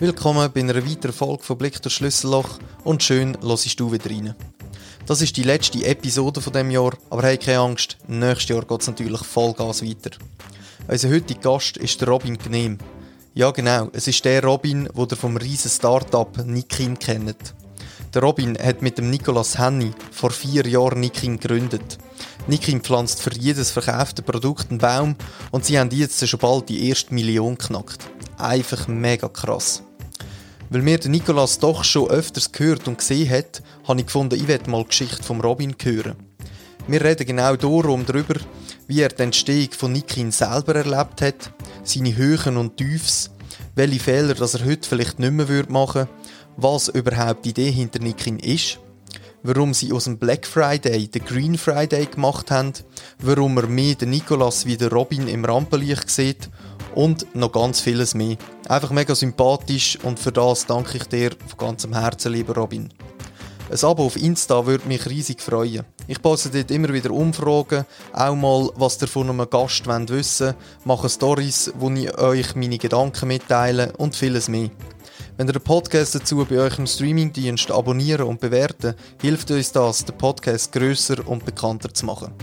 Willkommen bei einer weiteren Folge von Blick durch Schlüsselloch und schön hörst du wieder rein. Das ist die letzte Episode von dem Jahr, aber hey, keine Angst, nächstes Jahr geht es natürlich Vollgas weiter. Unser heutiger Gast ist der Robin Gnehm. Ja genau, es ist der Robin, den ihr vom riesen Startup Nikin kennt. Der Robin hat mit dem Nicolas Henny vor vier Jahren Nikin gegründet. Nikin pflanzt für jedes verkaufte Produkt einen Baum und sie haben jetzt schon bald die erste Million knackt. Einfach mega krass. Weil mir Nikolas doch schon öfters gehört und gesehen hat, habe ich gefunden, ich werde mal die Geschichte vom Robin hören. Wir reden genau darum darüber, wie er die Entstehung von Nikin selber erlebt hat, seine Höhen und Tiefs, welche Fehler dass er heute vielleicht nicht mehr machen würde, was überhaupt die Idee hinter Nikin ist, warum sie aus dem Black Friday den Green Friday gemacht haben, warum er mehr den Nikolas wie den Robin im Rampenlicht sieht und noch ganz vieles mehr. Einfach mega sympathisch und für das danke ich dir von ganzem Herzen, lieber Robin. Ein Abo auf Insta würde mich riesig freuen. Ich poste dort immer wieder Umfragen, auch mal, was ihr von einem Gast wollt wissen mache Stories, wo ich euch meine Gedanken mitteile und vieles mehr. Wenn ihr den Podcast dazu bei euch im Streamingdienst abonnieren und bewerten, hilft uns das, den Podcast grösser und bekannter zu machen.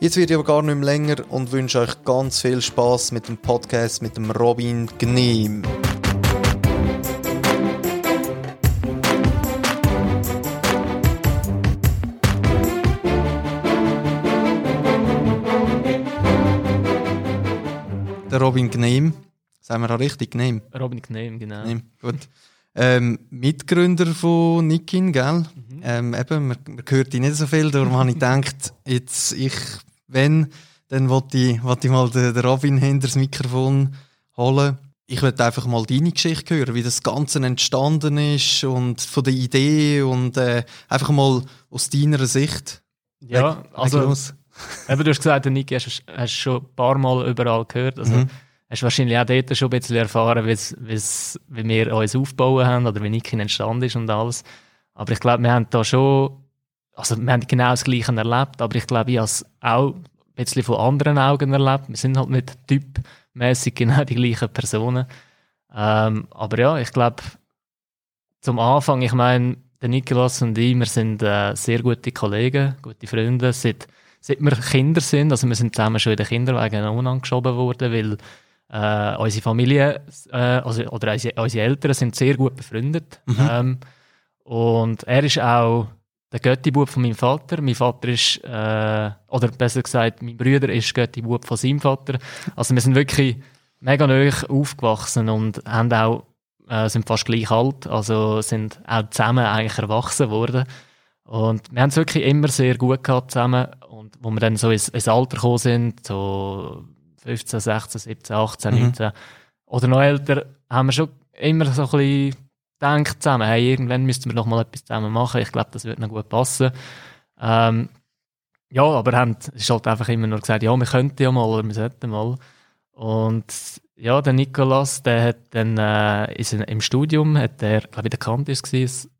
Jetzt wird ich aber gar nicht mehr länger und wünsche euch ganz viel Spaß mit dem Podcast mit dem Robin Gnehm. Der Robin Gnehm, sagen wir auch richtig, Gnehm? Robin Gnehm, genau. Gnehm, gut. Ähm, Mitgründer von Nikin, gell? Mhm. Ähm, eben, man, man hört ihn nicht so viel, darum habe ich gedacht, jetzt, ich wenn, dann wollte ich, ich mal den, Robin hinter das Mikrofon holen. Ich würde einfach mal deine Geschichte hören, wie das Ganze entstanden ist und von der Idee und äh, einfach mal aus deiner Sicht. Ja, also, eben, du hast gesagt, Niki hast, hast schon ein paar Mal überall gehört. Also, mhm. hast wahrscheinlich auch dort schon ein bisschen erfahren, wie's, wie's, wie wir uns aufgebaut haben oder wie Niki entstanden ist und alles. Aber ich glaube, wir haben da schon also wir haben genau das Gleiche erlebt, aber ich glaube, ich habe es auch ein bisschen von anderen Augen erlebt. Wir sind halt nicht typmäßig genau die gleichen Personen. Ähm, aber ja, ich glaube, zum Anfang, ich meine, der Nikolaus und ich, wir sind äh, sehr gute Kollegen, gute Freunde, seit, seit wir Kinder sind. Also wir sind zusammen schon in den Kinderwagen angeschoben worden, weil äh, unsere Familie, äh, also, oder unsere, unsere Eltern sind sehr gut befreundet. Mhm. Ähm, und er ist auch der Götti-Bub von meinem Vater. Mein Vater ist, äh, oder besser gesagt, mein Bruder ist Götti-Bub von seinem Vater. Also wir sind wirklich mega neu aufgewachsen und haben auch, äh, sind fast gleich alt, also sind auch zusammen eigentlich erwachsen worden. Und wir haben es wirklich immer sehr gut gehabt zusammen. Und wo wir dann so ins, ins Alter gekommen sind, so 15, 16, 17, 18, mhm. 19 oder noch älter, haben wir schon immer so ein bisschen denkt zusammen, hey, irgendwann müssten wir noch mal etwas zusammen machen. Ich glaube, das wird noch gut passen. Ähm, ja, aber haben, es ist halt einfach immer nur gesagt, ja, wir könnten ja mal oder wir sollten mal. Und ja, der Nikolas, der hat dann äh, ist im Studium, hat der, glaube ich, der Campus gewesen,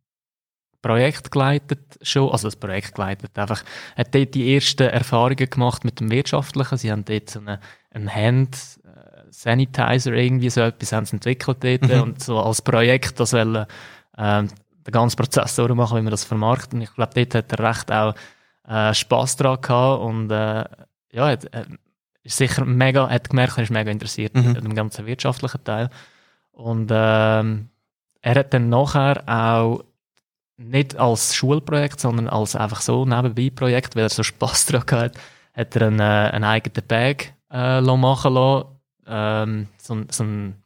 Projekt geleitet schon, also das Projekt geleitet, einfach, hat dort die ersten Erfahrungen gemacht mit dem Wirtschaftlichen. Sie haben dort so eine Hand, Sanitizer irgendwie so etwas haben sie entwickelt dort mhm. und so als Projekt das wollen, ähm, den ganzen Prozess so machen, wie man das vermarktet. Und ich glaube, dort hat er recht auch äh, Spass dran gehabt und äh, ja, hat, äh, ist sicher mega, hat gemerkt, er ist mega interessiert mhm. an dem ganzen wirtschaftlichen Teil. Und ähm, er hat dann nachher auch nicht als Schulprojekt, sondern als einfach so nebenbei Projekt, weil er so Spass dran hat, hat er einen, äh, einen eigenen Bag äh, machen lassen ähm, so, so ein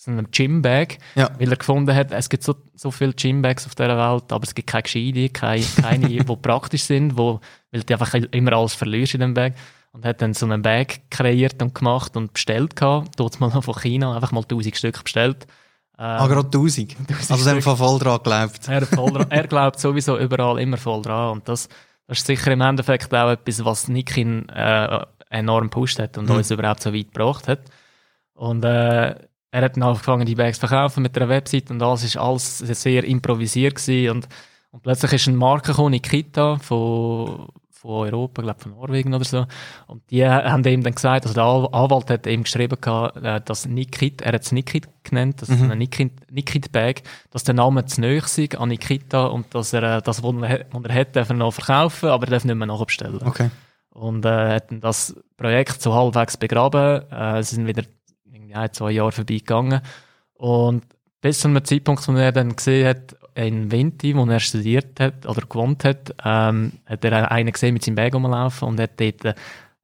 so einem Gymbag, ja. weil er gefunden hat, es gibt so, so viele Gymbags auf dieser Welt, aber es gibt keine gescheite, keine, keine die praktisch sind, wo, weil du einfach immer alles verlierst in dem Bag. Und hat dann so einen Bag kreiert und gemacht und bestellt gehabt, dort mal von China, einfach mal 1000 Stück bestellt. Ähm, ah, gerade 1000? Also der hat voll dran geglaubt. Er, voll er glaubt sowieso überall immer voll dran und das, das ist sicher im Endeffekt auch etwas, was Nikin äh, enorm gepusht hat und mhm. uns überhaupt so weit gebracht hat. Und äh, er hat dann angefangen, die Bags zu verkaufen mit einer Website und alles ist alles sehr improvisiert gewesen und, und plötzlich ist ein Marke gekommen, Nikita, von, von Europa, glaube von Norwegen oder so. Und die haben ihm dann gesagt, also der Anwalt hat ihm geschrieben, äh, dass Nikit, er hat es Nikit genannt, das ist mhm. eine Nikit-Bag, dass der Name zu sei an Nikita und dass er äh, das, was er, was er hat, darf er noch verkaufen, aber er darf nicht mehr nachbestellen. Okay. Und äh, hat das Projekt so halbwegs begraben. Äh, sie sind wieder ein, zwei Jahre vorbeigegangen. Und bis zu einem Zeitpunkt, wo er dann gesehen hat, in Vinti, wo er studiert hat oder gewohnt hat, ähm, hat er einen gesehen mit seinem Bag rumlaufen und hat dort, äh,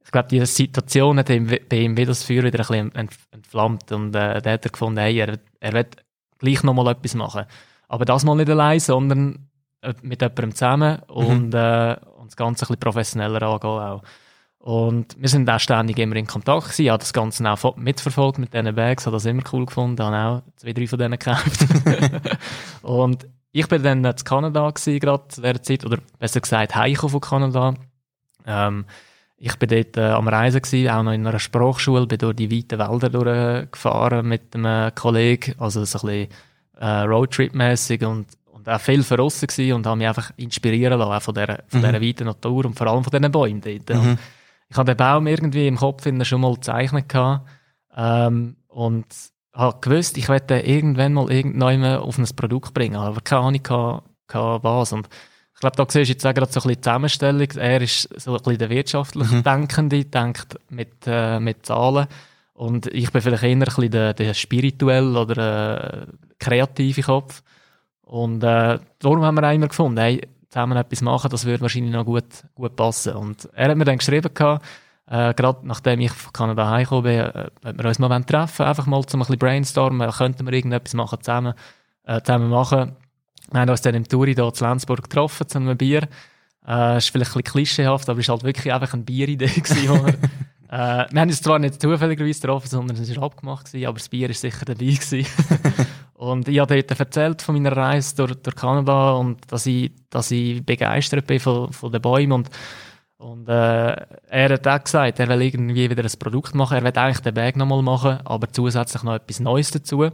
ich glaube, diese Situation hat ihm, bei ihm wieder das Feuer wieder ein bisschen entflammt und äh, da hat er gefunden, hey, er, er wird gleich nochmal etwas machen. Aber das mal nicht allein, sondern äh, mit jemandem zusammen und, mhm. äh, und das Ganze ein professioneller angehen auch. Und wir sind auch ständig immer in Kontakt gewesen. Ich habe das Ganze auch mitverfolgt mit diesen Bags, habe das immer cool gefunden, habe auch zwei, drei von denen gekauft. und ich bin dann in Kanada gewesen, gerade zu dieser Zeit, oder besser gesagt, heimgekommen von Kanada. Ähm, ich bin dort äh, am Reisen gewesen, auch noch in einer Sprachschule, bin durch die weiten Wälder durchgefahren mit einem Kollegen, also so ein bisschen äh, Roadtrip-mässig und, und auch viel verrissen gewesen und habe mich einfach inspirieren lassen von dieser, von dieser mhm. weiten Natur und vor allem von diesen Bäumen dort. Mhm ich habe den Baum irgendwie im Kopf schon mal gezeichnet gehabt, ähm, und habe gewusst, ich werde irgendwann mal irgendwann auf ein Produkt bringen, aber keine Ahnung gehabt, gehabt was. Und ich glaube, da siehst du jetzt auch gerade so ein bisschen die Zusammenstellung. Er ist so ein bisschen der wirtschaftlich mhm. Denkende, denkt mit, äh, mit Zahlen. Und ich bin vielleicht eher ein bisschen der, der spirituell oder äh, kreative Kopf. Und äh, darum haben wir auch immer gefunden, hey, zusammen etwas machen, das würde wahrscheinlich noch gut, gut passen. Und er hat mir dann geschrieben, gehabt, äh, gerade nachdem ich von Kanada heimgekommen bin, äh, wir uns mal treffen einfach mal zum ein bisschen brainstormen, könnten wir irgendetwas machen zusammen, äh, zusammen machen. Wir haben uns dann im Touri hier zu Lenzburg getroffen, zu einem Bier. Äh, ist vielleicht ein bisschen klischeehaft, aber es war halt wirklich einfach eine Bieridee gewesen, wir, äh, wir haben uns zwar nicht zufälligerweise getroffen, sondern es war abgemacht gewesen, aber das Bier war sicher dabei. Und ich habe dort erzählt von meiner Reise durch, durch Kanada und dass ich, dass ich begeistert bin von, von den Bäumen. Und, und äh, er hat auch gesagt, er will irgendwie wieder ein Produkt machen. Er will eigentlich den Bag nochmal machen, aber zusätzlich noch etwas Neues dazu.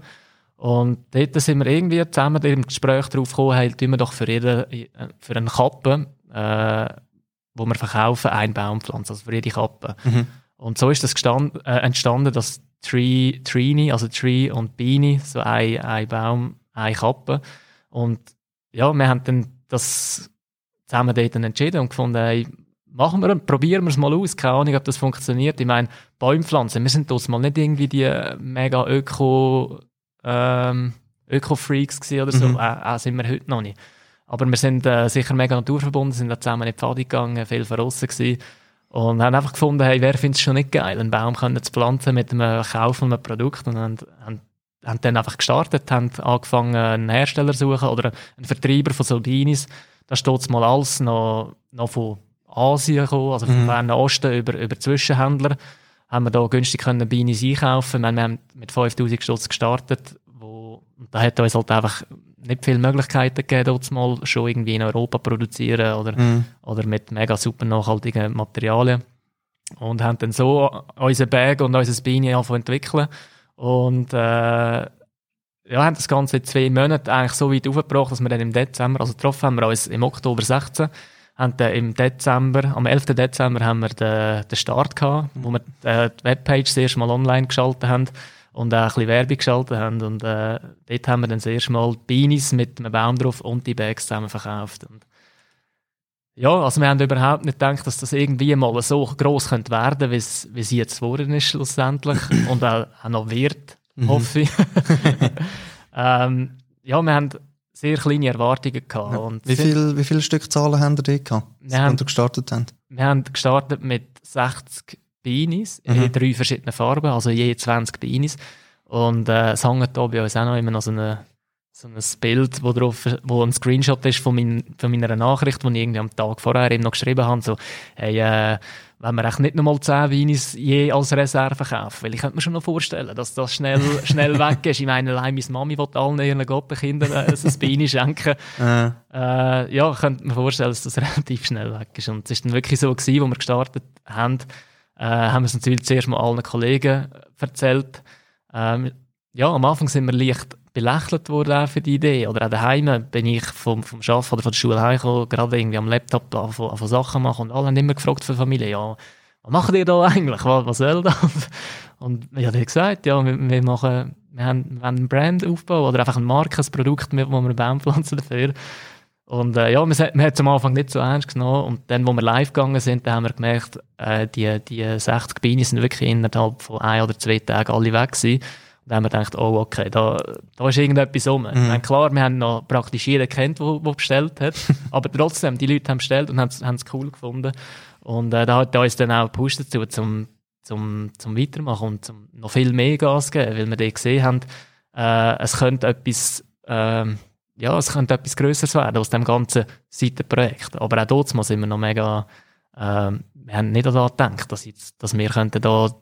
Und dort sind wir irgendwie zusammen im Gespräch darauf gekommen, hey, tun wir doch für, jeden, für eine Kappe, äh, wo wir verkaufen, einen Baum pflanzen, also für jede Kappe. Mhm. Und so ist das äh, entstanden, dass Tree, Trini, also Tree und Beanie, so ein, ein Baum, eine Kappe. Und ja, wir haben dann das zusammen dort entschieden und gefunden, hey, machen wir, probieren wir es mal aus. Keine Ahnung, ob das funktioniert. Ich meine, Bäumpflanzen, wir sind dort mal nicht irgendwie die mega Öko, ähm, Öko-Freaks oder so. Mhm. Auch, auch sind wir heute noch nicht. Aber wir sind äh, sicher mega naturverbunden, sind da zusammen in die Pfade gegangen, viel verrissen gewesen. Und haben einfach gefunden, hey, wer findet es schon nicht geil, einen Baum können zu pflanzen mit einem Kauf von einem Produkt und haben, haben, haben dann einfach gestartet, haben angefangen, einen Hersteller zu suchen oder einen Vertreiber von Solbinis. Da steht mal alles noch, noch von Asien gekommen, also vom mhm. Fernen Osten über, über Zwischenhändler. Haben wir da günstig können Beanies einkaufen. Wir haben mit 5000 Stutz gestartet, wo, und da hat uns halt einfach nicht viele Möglichkeiten gegeben, dort mal schon irgendwie in Europa produzieren oder, mhm. oder mit mega super nachhaltigen Materialien. Und haben dann so unsere Bag und unser Beine entwickeln. Und äh, ja, haben das Ganze in zwei Monaten eigentlich so weit aufgebracht, dass wir dann im Dezember, also getroffen haben wir uns im Oktober 16, haben dann im Dezember, am 11. Dezember haben wir den, den Start gehabt, wo wir äh, die Webpage das erste Mal online geschaltet haben und auch ein bisschen Werbung geschaltet haben. Und äh, dort haben wir dann das erste Mal Beanies mit einem Baum drauf und die Bags zusammen verkauft. Und ja, also wir haben überhaupt nicht gedacht, dass das irgendwie mal so gross könnte werden, wie es jetzt geworden ist schlussendlich und auch, auch noch wird, mhm. hoffe ich. ähm, ja, wir haben sehr kleine Erwartungen gehabt. Und wie viele wie viel Stückzahlen haben ihr dort gehabt, als ihr gestartet habt? Wir haben gestartet mit 60 Beanies mhm. in drei verschiedenen Farben, also je 20 Beanies. Und äh, es hängt da bei uns auch noch immer noch so, eine, so ein Bild, wo, drauf, wo ein Screenshot ist von, mein, von meiner Nachricht, die ich irgendwie am Tag vorher eben noch geschrieben habe, so, hey, äh, wenn wir echt nicht nochmal 10 Weinis je als Reserve kaufen. Weil ich könnte mir schon noch vorstellen, dass das schnell, schnell weg ist. Ich meine, allein meine Mami will allen ihren Gottenkindern äh, ein Beini schenken. Äh. Äh, ja, ich könnte mir vorstellen, dass das relativ schnell weg ist. Und es ist dann wirklich so gewesen, wo wir gestartet haben, äh, haben wir es natürlich zuerst mal allen Kollegen erzählt. Ähm, ja, am Anfang sind wir leicht belächelt worden für die Idee. Oder auch daheim bin ich vom, vom Arbeiten oder von der Schule heimgekommen, gerade irgendwie am Laptop von, von Sachen machen und alle haben immer gefragt für die Familie, ja, was macht ihr da eigentlich? Was, was soll das? Und ich habe gesagt, ja, wir, wir machen, wir haben, wir haben einen Brand aufbauen oder einfach ein Marke, ein Produkt, mit, wo wir Baum pflanzen dafür. Und äh, ja, wir, wir haben es am Anfang nicht so ernst genommen. Und dann, wo wir live gegangen sind, dann haben wir gemerkt, äh, die, die 60 Bienen sind wirklich innerhalb von ein oder zwei Tagen alle weg gewesen. Und dann haben wir gedacht, oh, okay, da, da ist irgendetwas rum. Mhm. Meine, klar, wir haben noch praktisch jeden kennt, der bestellt hat. aber trotzdem, die Leute haben bestellt und haben es cool gefunden. Und äh, da hat uns dann auch gepusht dazu, zum, zum, zum Weitermachen und zum noch viel mehr Gas geben, weil wir da gesehen haben, äh, es könnte etwas, äh, ja, es könnte etwas Größeres werden aus dem ganzen Seitenprojekt. Aber auch dort sind wir noch mega, äh, wir haben nicht daran gedacht, dass, jetzt, dass wir könnten da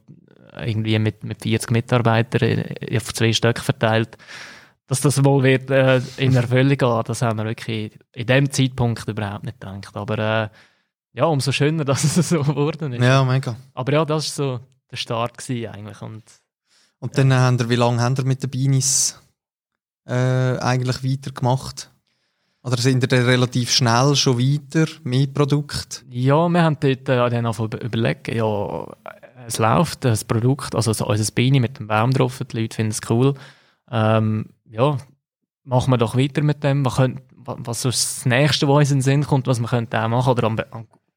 irgendwie mit, mit 40 Mitarbeitern auf zwei Stück verteilt, dass das wohl wird äh, in Erfüllung gehen. Das haben wir wirklich in dem Zeitpunkt überhaupt nicht gedacht. Aber äh, ja, umso schöner, dass es so geworden ist. Ja, mega. Aber ja, das war so der Start eigentlich. Und, und dann ja. haben wir, wie lange haben wir mit den Beanies äh, eigentlich weitergemacht? Oder sind ihr relativ schnell schon weiter, mit Produkt? Ja, wir haben dort äh, dann überlegt, ja, es läuft, das Produkt, also unser Beanie mit dem Baum drauf, die Leute finden es cool. Ähm, ja, machen wir doch weiter mit dem. Was, können, was ist das Nächste, was uns in den Sinn kommt, was wir auch machen oder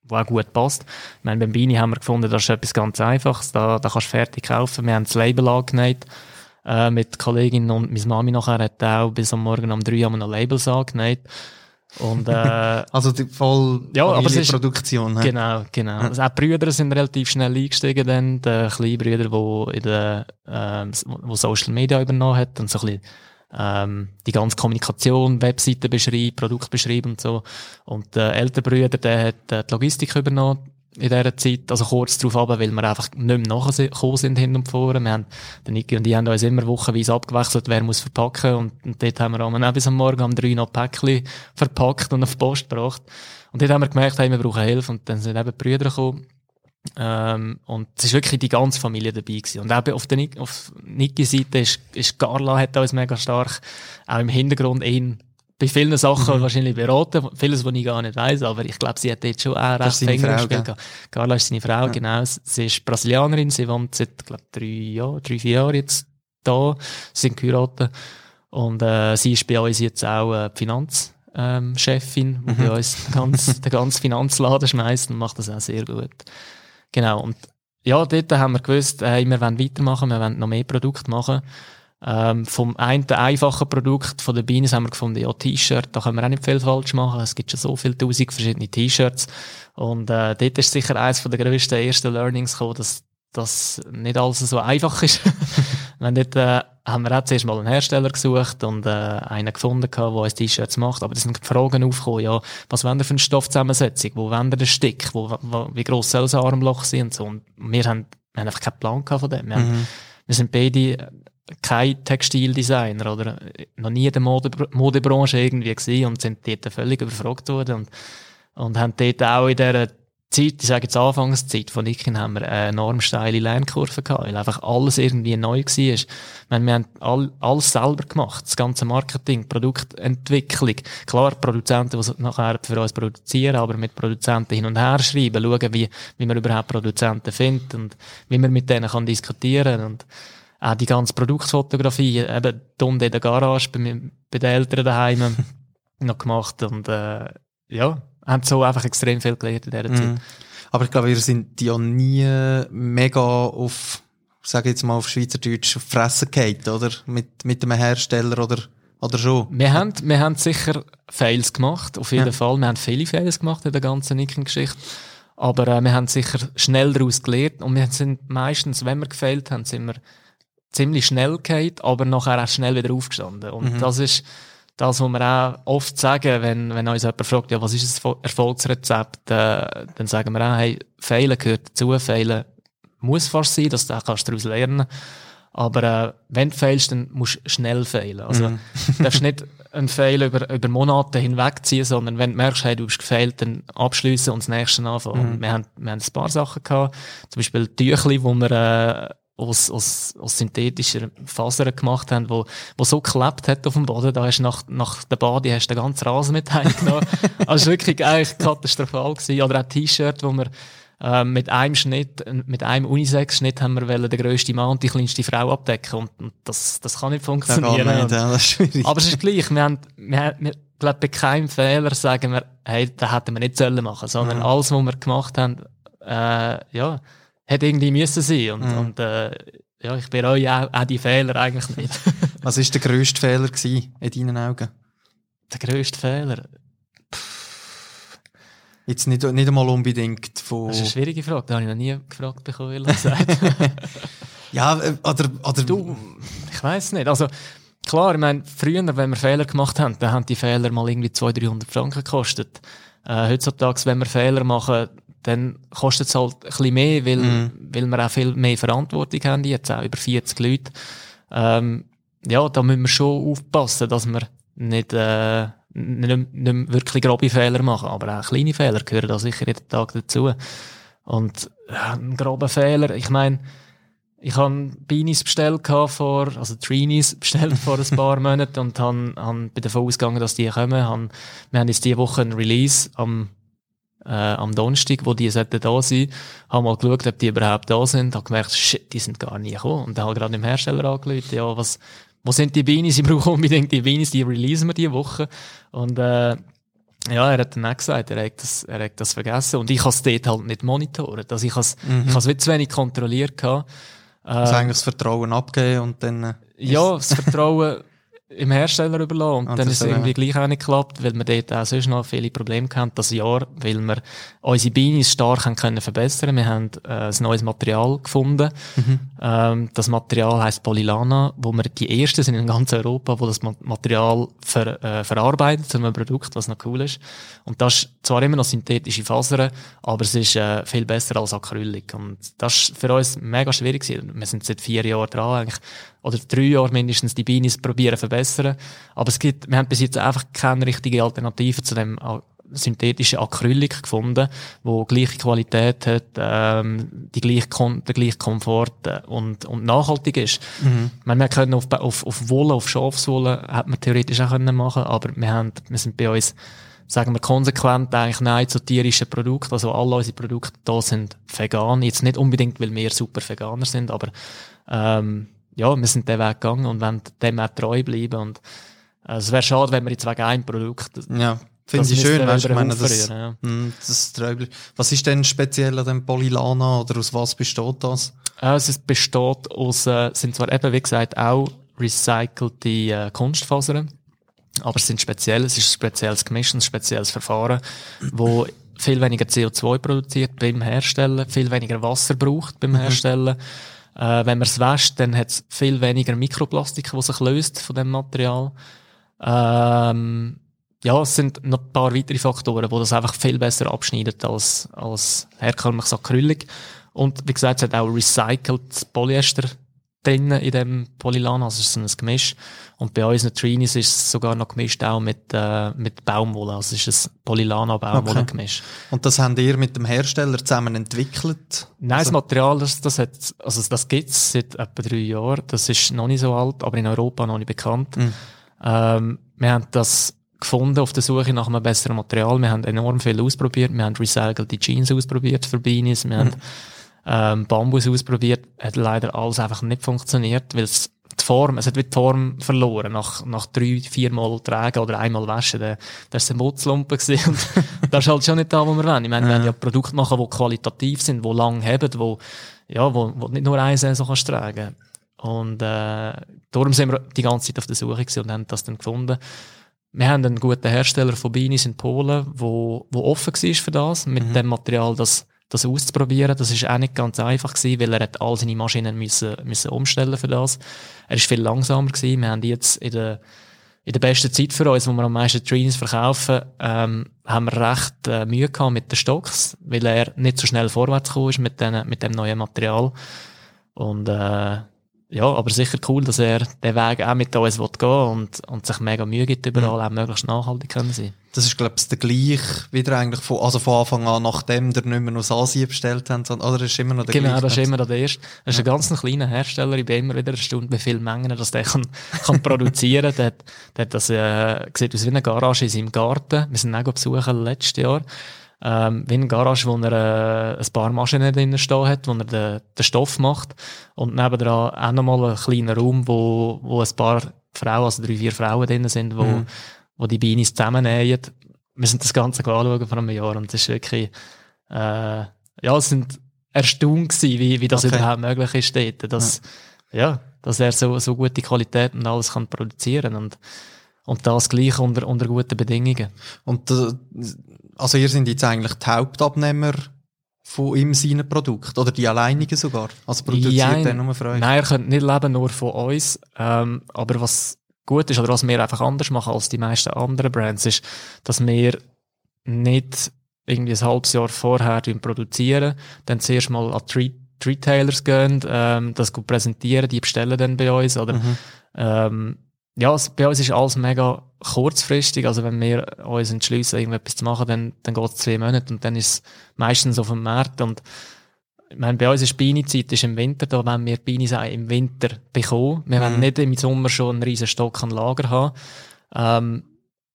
wo auch gut passt. Ich meine, beim Beanie haben wir gefunden, das ist etwas ganz Einfaches, da, da kannst du fertig kaufen. Wir haben das Label angenäht, äh, mit Kollegin und meine Mami nachher hat auch bis am Morgen um drei haben wir noch Labels angenäht. Und, äh, also die voll ja, aber es ist, Produktion. He? Genau, genau. Ja. Also auch die Brüder sind relativ schnell eingestiegen dann, der kleine Brüder, der in der, äh, wo Social Media übernommen hat und so ein bisschen ähm, die ganze Kommunikation, Webseiten beschreiben, Produkt beschreiben und so. Und der ältere Bruder, der hat äh, die Logistik übernommen in dieser Zeit, also kurz darauf ab, weil wir einfach nicht mehr nachgekommen sind hin und vor. Wir haben, der Niki und die haben uns immer wochenweise abgewechselt, wer muss verpacken und, und dort haben wir auch bis am Morgen um drei noch Päckchen verpackt und auf die Post gebracht. Und dort haben wir gemerkt, hey, wir brauchen Hilfe und dann sind eben die Brüder gekommen ähm, und es ist wirklich die ganze Familie dabei gewesen. Und auch auf der Nik auf Niki-Seite ist, ist Carla hat uns mega stark auch im Hintergrund ihn bei vielen Sachen mhm. wahrscheinlich beraten, vieles, was ich gar nicht weiß, aber ich glaube, sie hat jetzt schon auch recht viel gespielt. Ja. Carla ist seine Frau, ja. genau. Sie ist Brasilianerin, sie wohnt seit, glaube drei Jahren, drei, vier Jahren jetzt da, sie sind geheiratet. Und äh, sie ist bei uns jetzt auch äh, Finanzchefin, ähm, die mhm. bei uns ganz, den ganzen Finanzladen schmeißt und macht das auch sehr gut. Genau. Und ja, dort haben wir gewusst, äh, wir wollen weitermachen, wir wollen noch mehr Produkte machen. Ähm, vom einen einfachen Produkt von der Beans haben wir gefunden, ja, T-Shirt, da können wir auch nicht viel falsch machen. Es gibt schon so viele tausend verschiedene T-Shirts. Und äh, dort ist sicher eines von der grössten ersten Learnings gekommen, dass das nicht alles so einfach ist. Wenn dort, äh, haben wir auch zuerst mal einen Hersteller gesucht und äh, einen gefunden, der uns T-Shirts macht. Aber da sind Fragen aufgekommen, ja, was wollen wir für eine Stoffzusammensetzung? Wo wollen wir den Stick? Wo, wo, wie gross soll das Armloch sein? Und so. Und wir haben, wir haben einfach keinen Plan von dem. Wir, mhm. haben, wir sind beide kein Textildesigner oder noch nie in der Mode, Modebranche irgendwie gesehen und sind dort völlig überfragt worden und, und haben dort auch in dieser Zeit, ich sage jetzt Anfangszeit von Nikin, haben wir eine enorm steile Lernkurve gehabt, weil einfach alles irgendwie neu war. Ich meine, wir haben all, alles selber gemacht. Das ganze Marketing, Produktentwicklung. Klar, Produzenten, die nachher für uns produzieren, aber mit Produzenten hin und her schreiben, schauen, wie, wie man überhaupt Produzenten findet und wie man mit denen kann diskutieren und auch die ganze Produktfotografie, eben unten in der Garage bei, bei den Eltern daheim noch gemacht und äh, ja, haben so einfach extrem viel gelernt in dieser mhm. Zeit. Aber ich glaube, wir sind ja nie mega auf, sage jetzt mal auf Schweizerdeutsch, auf Fressen gehalten, oder? Mit, mit einem Hersteller oder, oder schon? Wir haben, wir haben sicher Fails gemacht, auf jeden ja. Fall. Wir haben viele Fails gemacht in der ganzen Nicken-Geschichte. Aber äh, wir haben sicher schnell daraus gelernt und wir sind meistens, wenn wir gefailt haben, sind wir ziemlich schnell gehalten, aber nachher auch schnell wieder aufgestanden. Und mhm. das ist, das, was wir auch oft sagen, wenn, wenn uns jemand fragt, ja, was ist ein Erfolgsrezept, äh, dann sagen wir auch, hey, Fehlen gehört dazu, Fehlen muss fast sein, dass du kannst daraus lernen. Aber äh, wenn du fehlst, dann musst du schnell fehlen. Also mm. du darfst nicht einen Fehler über, über Monate hinwegziehen, sondern wenn du merkst, hey, du bist gefehlt, dann abschließen und das nächste anfangen. Mm. Wir, haben, wir haben ein paar Sachen gehabt, zum Beispiel Tüchli, wo wir äh, aus, aus, aus synthetischen Fasern gemacht haben, wo, wo so geklebt hat auf dem Boden, da hast du nach, nach der Bade hast du den ganzen Rasen mit heimgenommen. also wirklich eigentlich katastrophal gewesen. Oder auch T-Shirt, wo wir ähm, mit einem Schnitt, mit einem Unisex-Schnitt haben wir wollen, den grössten Mann und die kleinste Frau abdecken. Und, und das, das kann nicht funktionieren. Nicht, ja, das ist. Aber es ist gleich. Wir haben, wir, wir, glaube bei keinem Fehler sagen wir, hey, das hätten wir nicht sollen machen, sondern ja. alles, was wir gemacht haben, äh, ja, hätte irgendwie müssen sein. Und, ja. und äh, ja, ich bereue auch, auch die Fehler eigentlich nicht. Was war der grösste Fehler gewesen, in deinen Augen? Der grösste Fehler? Jetzt nicht, nicht einmal unbedingt von... Das ist eine schwierige Frage, da habe ich noch nie gefragt bekommen, ehrlich gesagt. ja, äh, oder... oder du, ich weiß nicht, also... Klar, ich meine, früher, wenn wir Fehler gemacht haben, dann haben die Fehler mal irgendwie 200, 300 Franken gekostet. Äh, heutzutage, wenn wir Fehler machen, dann kostet es halt ein bisschen mehr, weil, mm. weil wir auch viel mehr Verantwortung haben, jetzt auch über 40 Leute. Ähm, ja, da müssen wir schon aufpassen, dass wir nicht, äh, nicht, nicht wirklich grobe Fehler machen, aber auch kleine Fehler gehören da sicher jeden Tag dazu. Und äh, ein grober Fehler, ich meine, ich habe Beanies bestellt vor, also Trainees bestellt vor ein paar Monaten und han, han bin davon ausgegangen, dass die kommen. Han, wir haben jetzt diese Woche ein Release am, äh, am Donnerstag, wo die sollten da sein. Haben mal geschaut, ob die überhaupt da sind. Habe gemerkt, shit, die sind gar nie gekommen. Und dann habe gerade dem Hersteller angerufen, ja, was, wo sind die Beanies? Ich brauche unbedingt die Beanies, die releasen wir diese Woche. Und, äh, ja, er hat dann auch gesagt, er hat das, er hat das vergessen. Und ich habe es dort halt nicht monitoren. Also ich habe es, mhm. ich habe es zu wenig kontrolliert gehabt. Also eigentlich das Vertrauen abgeben und dann... Äh, ja, das Vertrauen im Hersteller überlassen. Und, und dann ist es irgendwie gleich auch nicht geklappt, weil wir dort auch sonst noch viele Probleme hatten, das Jahr, weil wir unsere Beine stark haben können verbessern. Wir haben äh, ein neues Material gefunden. Mhm. Ähm, das Material heißt Polylana, wo wir die ersten sind in ganz Europa, wo das Material ver, äh, verarbeitet zu einem Produkt, was noch cool ist. Und das ist zwar immer noch synthetische Fasern, aber es ist äh, viel besser als Acrylic. Und das ist für uns mega schwierig gewesen. Wir sind seit vier Jahren dran, eigentlich oder drei Jahre mindestens die Beine probieren verbessern. Aber es gibt, wir haben bis jetzt einfach keine richtige Alternative zu dem synthetischen Acrylic gefunden, wo gleiche Qualität hat, ähm, die gleiche Kon der gleiche Komfort äh, und, und nachhaltig ist. Mhm. Meine, wir können auf, auf, auf Wolle, auf Schafswolle, hat man theoretisch auch können machen, aber wir haben, wir sind bei uns, sagen wir konsequent eigentlich nein zu tierischen Produkten. Also alle unsere Produkte da sind vegan. Jetzt nicht unbedingt, weil wir super Veganer sind, aber ähm, ja, wir sind den Weg gegangen und wollen dem auch treu bleiben. Und äh, es wäre schade, wenn wir jetzt wegen einem Produkt. Ja, finde ich schön, weißt du, ich meine, das, ja. mh, hm, das treu. Was ist denn speziell an dem Polylana oder aus was besteht das? Äh, es besteht aus, äh, sind zwar eben, wie gesagt, auch recycelte äh, Kunstfasern, aber es sind speziell, es ist ein spezielles Gemisch, ein spezielles Verfahren, wo viel weniger CO2 produziert beim Herstellen, viel weniger Wasser braucht beim mhm. Äh, wenn man es wäscht, dann hat es viel weniger Mikroplastik, die sich löst von dem Material. Ähm, ja, es sind noch ein paar weitere Faktoren, die das einfach viel besser abschneiden als, als herkömmliches Acrylic. Und wie gesagt, es hat auch recycelt Polyester drin in dem Polylan, also es ist so ein Gemisch. Und bei unseren Trainees ist es sogar noch gemischt auch mit, äh, mit Baumwolle, also es ist ein Polylana Baumwolle gemisch. Okay. Und das habt ihr mit dem Hersteller zusammen entwickelt? Nein, also das Material, das, das hat, also das gibt's seit etwa drei Jahren, das ist noch nicht so alt, aber in Europa noch nicht bekannt. Mhm. Ähm, wir haben das gefunden auf der Suche nach einem besseren Material. Wir haben enorm viel ausprobiert. Wir haben recycelte Jeans ausprobiert für Beanies. Wir mhm. haben ähm, Bambus ausprobiert, hat leider alles einfach nicht funktioniert, weil es die Form, es hat wie die Form verloren, nach, nach drei, vier Mal tragen oder einmal waschen, da, da ist ein Mutzlumpen gewesen und das ist halt schon nicht da, wo wir wollen. Ich meine, wir wollen ja Produkte machen, die qualitativ sind, die lang haben, wo, ja, wo, wo nicht nur eine Saison kannst tragen. Und, äh, darum sind wir die ganze Zeit auf der Suche gewesen und haben das dann gefunden. Wir haben einen guten Hersteller von Beanies in Polen, wo, wo offen war für das, mit mhm. dem Material, das das auszuprobieren. Das ist auch nicht ganz einfach gewesen, weil er hat all seine Maschinen müssen, müssen umstellen für das. Er ist viel langsamer gewesen. Wir haben jetzt in der, in der besten Zeit für uns, wo wir am meisten Trainings verkaufen, ähm, haben wir recht äh, Mühe gehabt mit den Stocks, weil er nicht so schnell vorwärts gekommen ist mit, den, mit dem neuen Material. Und äh, ja, aber sicher cool, dass er den Weg auch mit uns gehen will und, und sich mega Mühe gibt, überall mhm. auch möglichst nachhaltig können sein. Das ist, glaube ich, der gleich wieder eigentlich von, also von Anfang an, nachdem der nicht mehr aus Asien bestellt haben, oder ist immer noch der Genau, das ist immer noch der erste. Das ist ja. ein ganz kleiner Hersteller. Ich bin immer wieder erstaunt, wie viele Mengen das der kann, kann produzieren. der, hat, der hat das, äh, sieht aus wie eine Garage in seinem Garten. Wir sind auch besuchen letztes Jahr ähm, wie eine Garage, wo er äh, ein paar Maschinen drin stehen hat, wo er den, den Stoff macht. Und nebenan auch nochmal einen kleinen Raum, wo, wo ein paar Frauen, also drei, vier Frauen drin sind, wo, mhm. wo die Beine zusammennähen. Wir sind das Ganze anschauen vor einem Jahr und es ist wirklich, äh, ja, es sind erstaunt gewesen, wie, wie das okay. überhaupt möglich ist dort. Dass, ja. ja, dass er so, so gute Qualität und alles kann produzieren und, und das gleich unter, unter guten Bedingungen. Und äh, also ihr sind jetzt eigentlich die Hauptabnehmer von ihm seinen Produkt oder die alleinigen sogar? Also produziert ja, er nur für euch? Nein, er könnte nicht leben nur von uns. Ähm, aber was gut ist oder was wir einfach anders machen als die meisten anderen Brands ist, dass wir nicht irgendwie ein halbes Jahr vorher produzieren, dann zuerst mal an die Retailers gehen, ähm, das gut präsentieren, die bestellen dann bei uns oder mhm. ähm, ja, bei uns ist alles mega kurzfristig. Also wenn wir uns entschließen, irgendetwas zu machen, dann, dann geht es zwei Monate und dann ist es meistens auf dem Markt. Und ich meine, bei uns ist Beinezeit ist im Winter, da wenn wir Beine im Winter bekommen. Wir mhm. wollen nicht im Sommer schon einen riesen Stock an Lager haben. Ähm,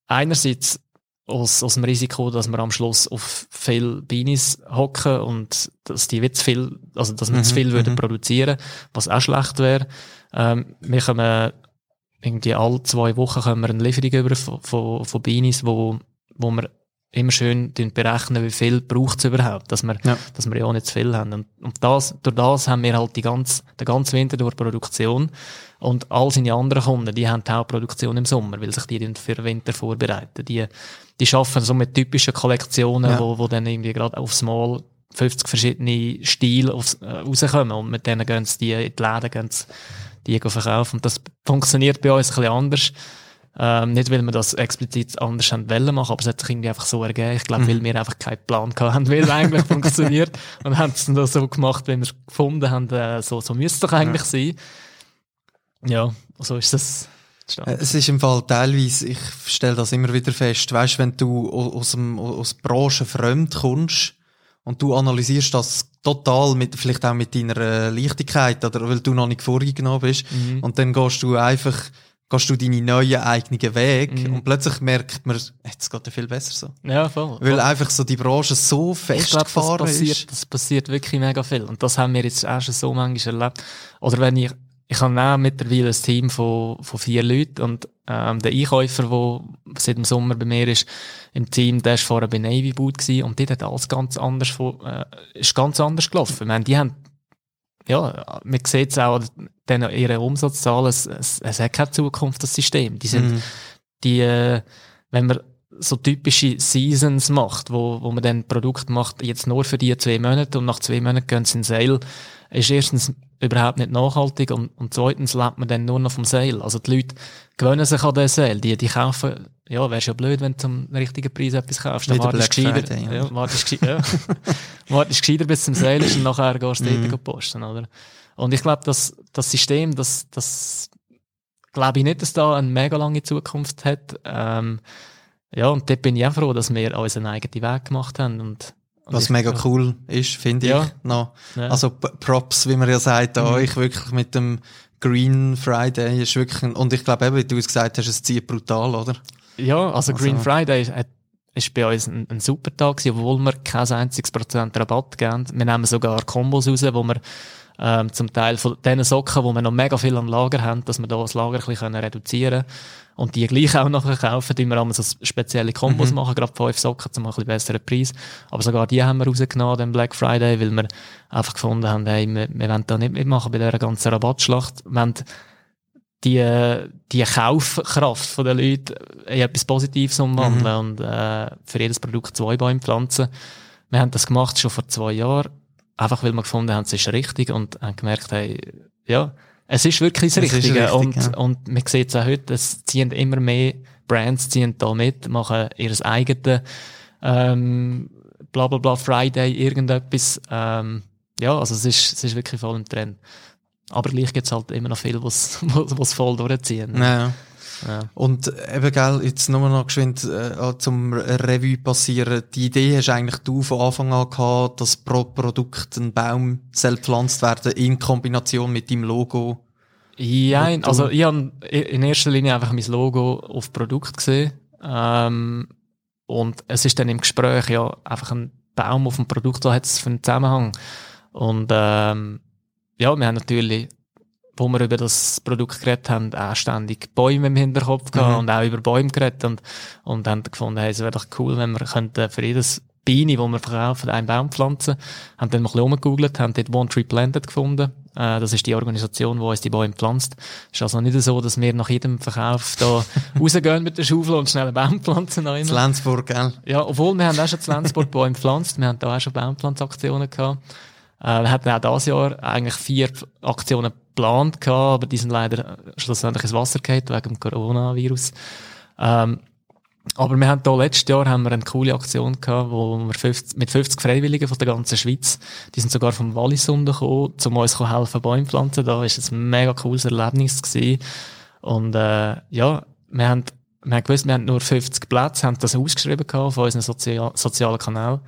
einerseits aus, aus dem Risiko, dass wir am Schluss auf viel Beines hocken und dass die zu viel, also dass wir mhm, zu viel würden mhm. produzieren, was auch schlecht wäre. Ähm, wir können irgendwie alle zwei Wochen kommen wir eine Lieferung über von, von, von Beanies, wo, wo wir immer schön berechnen, wie viel braucht es überhaupt, dass wir, ja. dass wir ja auch nicht zu viel haben. Und, und das, durch das haben wir halt die ganze, den ganzen Winter durch Produktion. Und all seine anderen Kunden, die haben die Hauptproduktion im Sommer, weil sich die für den Winter vorbereiten. Die, die schaffen so mit typischen Kollektionen, ja. wo, wo dann irgendwie gerade aufs Mal 50 verschiedene Stile aufs, äh, rauskommen und mit denen gehen sie die in die Läden, gehen sie die verkaufen. Und das funktioniert bei uns ein bisschen anders. Ähm, nicht, weil wir das explizit anders haben wollen machen, aber es hat sich irgendwie einfach so ergeben. Ich glaube, mhm. weil wir einfach keinen Plan hatten, wie es eigentlich funktioniert. Und haben es dann so gemacht, wie wir es gefunden haben, äh, so, so müsste es eigentlich ja. sein. Ja, so ist das. Stand. Äh, es ist im Fall teilweise, ich stelle das immer wieder fest, weißt, wenn du aus, dem, aus Branchen fremd kommst, und du analysierst das total mit, vielleicht auch mit deiner äh, Leichtigkeit oder weil du noch nicht vorgenommen bist. Mhm. Und dann gehst du einfach, gehst du deine neuen eigenen Weg mhm. und plötzlich merkt man, jetzt geht ja viel besser so. Ja, voll. Weil voll. einfach so die Branche so festgefahren das passiert, ist. Das passiert wirklich mega viel. Und das haben wir jetzt auch schon so manchmal erlebt. Oder wenn ich, ich habe auch mittlerweile ein Team von, von vier Leuten und ähm, der Einkäufer, der seit dem Sommer bei mir ist, im Team, der war vorher bei Navy Boot gewesen, und die hat alles ganz anders, äh, ist ganz anders gelaufen. Ich meine, die haben, ja, man sieht es auch an ihre Umsatzzahlen, es, es, es hat keine Zukunft, das System. Die sind, mhm. die, äh, wenn man so typische Seasons macht, wo, wo man dann Produkt macht, jetzt nur für die zwei Monate und nach zwei Monaten gehen sie in Sale, ist erstens überhaupt nicht nachhaltig und, und zweitens lebt man dann nur noch vom Sale. Also die Leute gewöhnen sich an den Sale. Die, die kaufen, ja, wär's ja blöd, wenn du zum richtigen Preis etwas kaufst. Dann wartest du gescheiter, ja. ja, wartest, ja. wartest gescheiter bis zum Sale ist und nachher gehst du mhm. posten, oder? Und ich glaube, dass das System, das, das glaube ich nicht, dass da eine mega lange Zukunft hat. Ähm, ja, und dort bin ich auch froh, dass wir unseren eigenen Weg gemacht haben und was mega cool ist, finde ja. ich noch. Ja. Also Props, wie man ja sagt, an mhm. euch wirklich mit dem Green Friday ist wirklich, ein, und ich glaube eben, wie du es gesagt hast, es zieht brutal, oder? Ja, also, also Green Friday ist, ist bei uns ein, ein super Tag gewesen, obwohl wir kein einziges Prozent Rabatt geben. Wir nehmen sogar Kombos raus, wo wir ähm, zum Teil von den Socken, wo wir noch mega viel am Lager haben, dass wir da das Lager ein bisschen reduzieren können und die gleich auch nachher kaufen, die wir einmal so spezielle Kombos mhm. machen, gerade fünf Socken zum ein bisschen besseren Preis. Aber sogar die haben wir rausgenommen, den Black Friday, weil wir einfach gefunden haben, hey, wir, wir wollen da nicht mitmachen bei dieser ganzen Rabattschlacht. Wir wollen die, die Kaufkraft der Leute in etwas Positives umwandeln mhm. und äh, für jedes Produkt zwei Bäume pflanzen. Wir haben das gemacht schon vor zwei Jahren einfach weil wir gefunden haben, es ist richtig und haben gemerkt, hey, ja, es ist wirklich das Richtige. Richtig, und, ja. und man sieht es auch heute, es ziehen immer mehr Brands ziehen da mit, machen ihr eigenes ähm, bla bla bla Friday, irgendetwas. Ähm, ja, also es ist, es ist wirklich voll im Trend. aber gleich gibt es halt immer noch viele, die es voll durchziehen. Ja. Ja. Und eben, gell, jetzt nur noch geschwind äh, zum Revue passieren. Die Idee hast eigentlich du von Anfang an gehabt, dass pro Produkt ein Baum selbst gepflanzt werden in Kombination mit deinem Logo. Ja, also ich habe in erster Linie einfach mein Logo auf Produkt gesehen. Ähm, und es ist dann im Gespräch ja einfach ein Baum auf dem Produkt, da hat es für einen Zusammenhang. Und ähm, ja, wir haben natürlich wo wir über das Produkt geredet haben, auch ständig Bäume im Hinterkopf gehabt mhm. und auch über Bäume geredet und, und haben gefunden, hey, es wäre doch cool, wenn wir könnten für jedes Beine, das wir verkaufen, einen Baum pflanzen. Haben dann mal ein bisschen umgegoogelt, haben dort One Tree Planted gefunden. Äh, das ist die Organisation, die uns die Bäume pflanzt. Ist also nicht so, dass wir nach jedem Verkauf da rausgehen mit der Schaufel und schnell einen Baum pflanzen. Das Lenzburg, gell? Ja, obwohl wir haben auch schon zu Lenzburg Bäume gepflanzt. Wir haben da auch schon Baumpflanzaktionen gehabt. Äh, wir hatten auch dieses Jahr eigentlich vier Aktionen geplant gehabt, aber die sind leider schlussendlich ins Wasser gefallen wegen dem Coronavirus. Ähm, aber wir haben da letztes Jahr haben wir eine coole Aktion gehabt, wo wir 50, mit 50 Freiwilligen von der ganzen Schweiz, die sind sogar vom Wallis gekommen, um uns helfen Bäume pflanzen. Da ist es ein mega cooles Erlebnis gewesen. Und äh, ja, wir haben, wir haben gewusst, wir haben nur 50 Plätze, haben das ausgeschrieben gehabt von unseren Sozial sozialen Kanälen,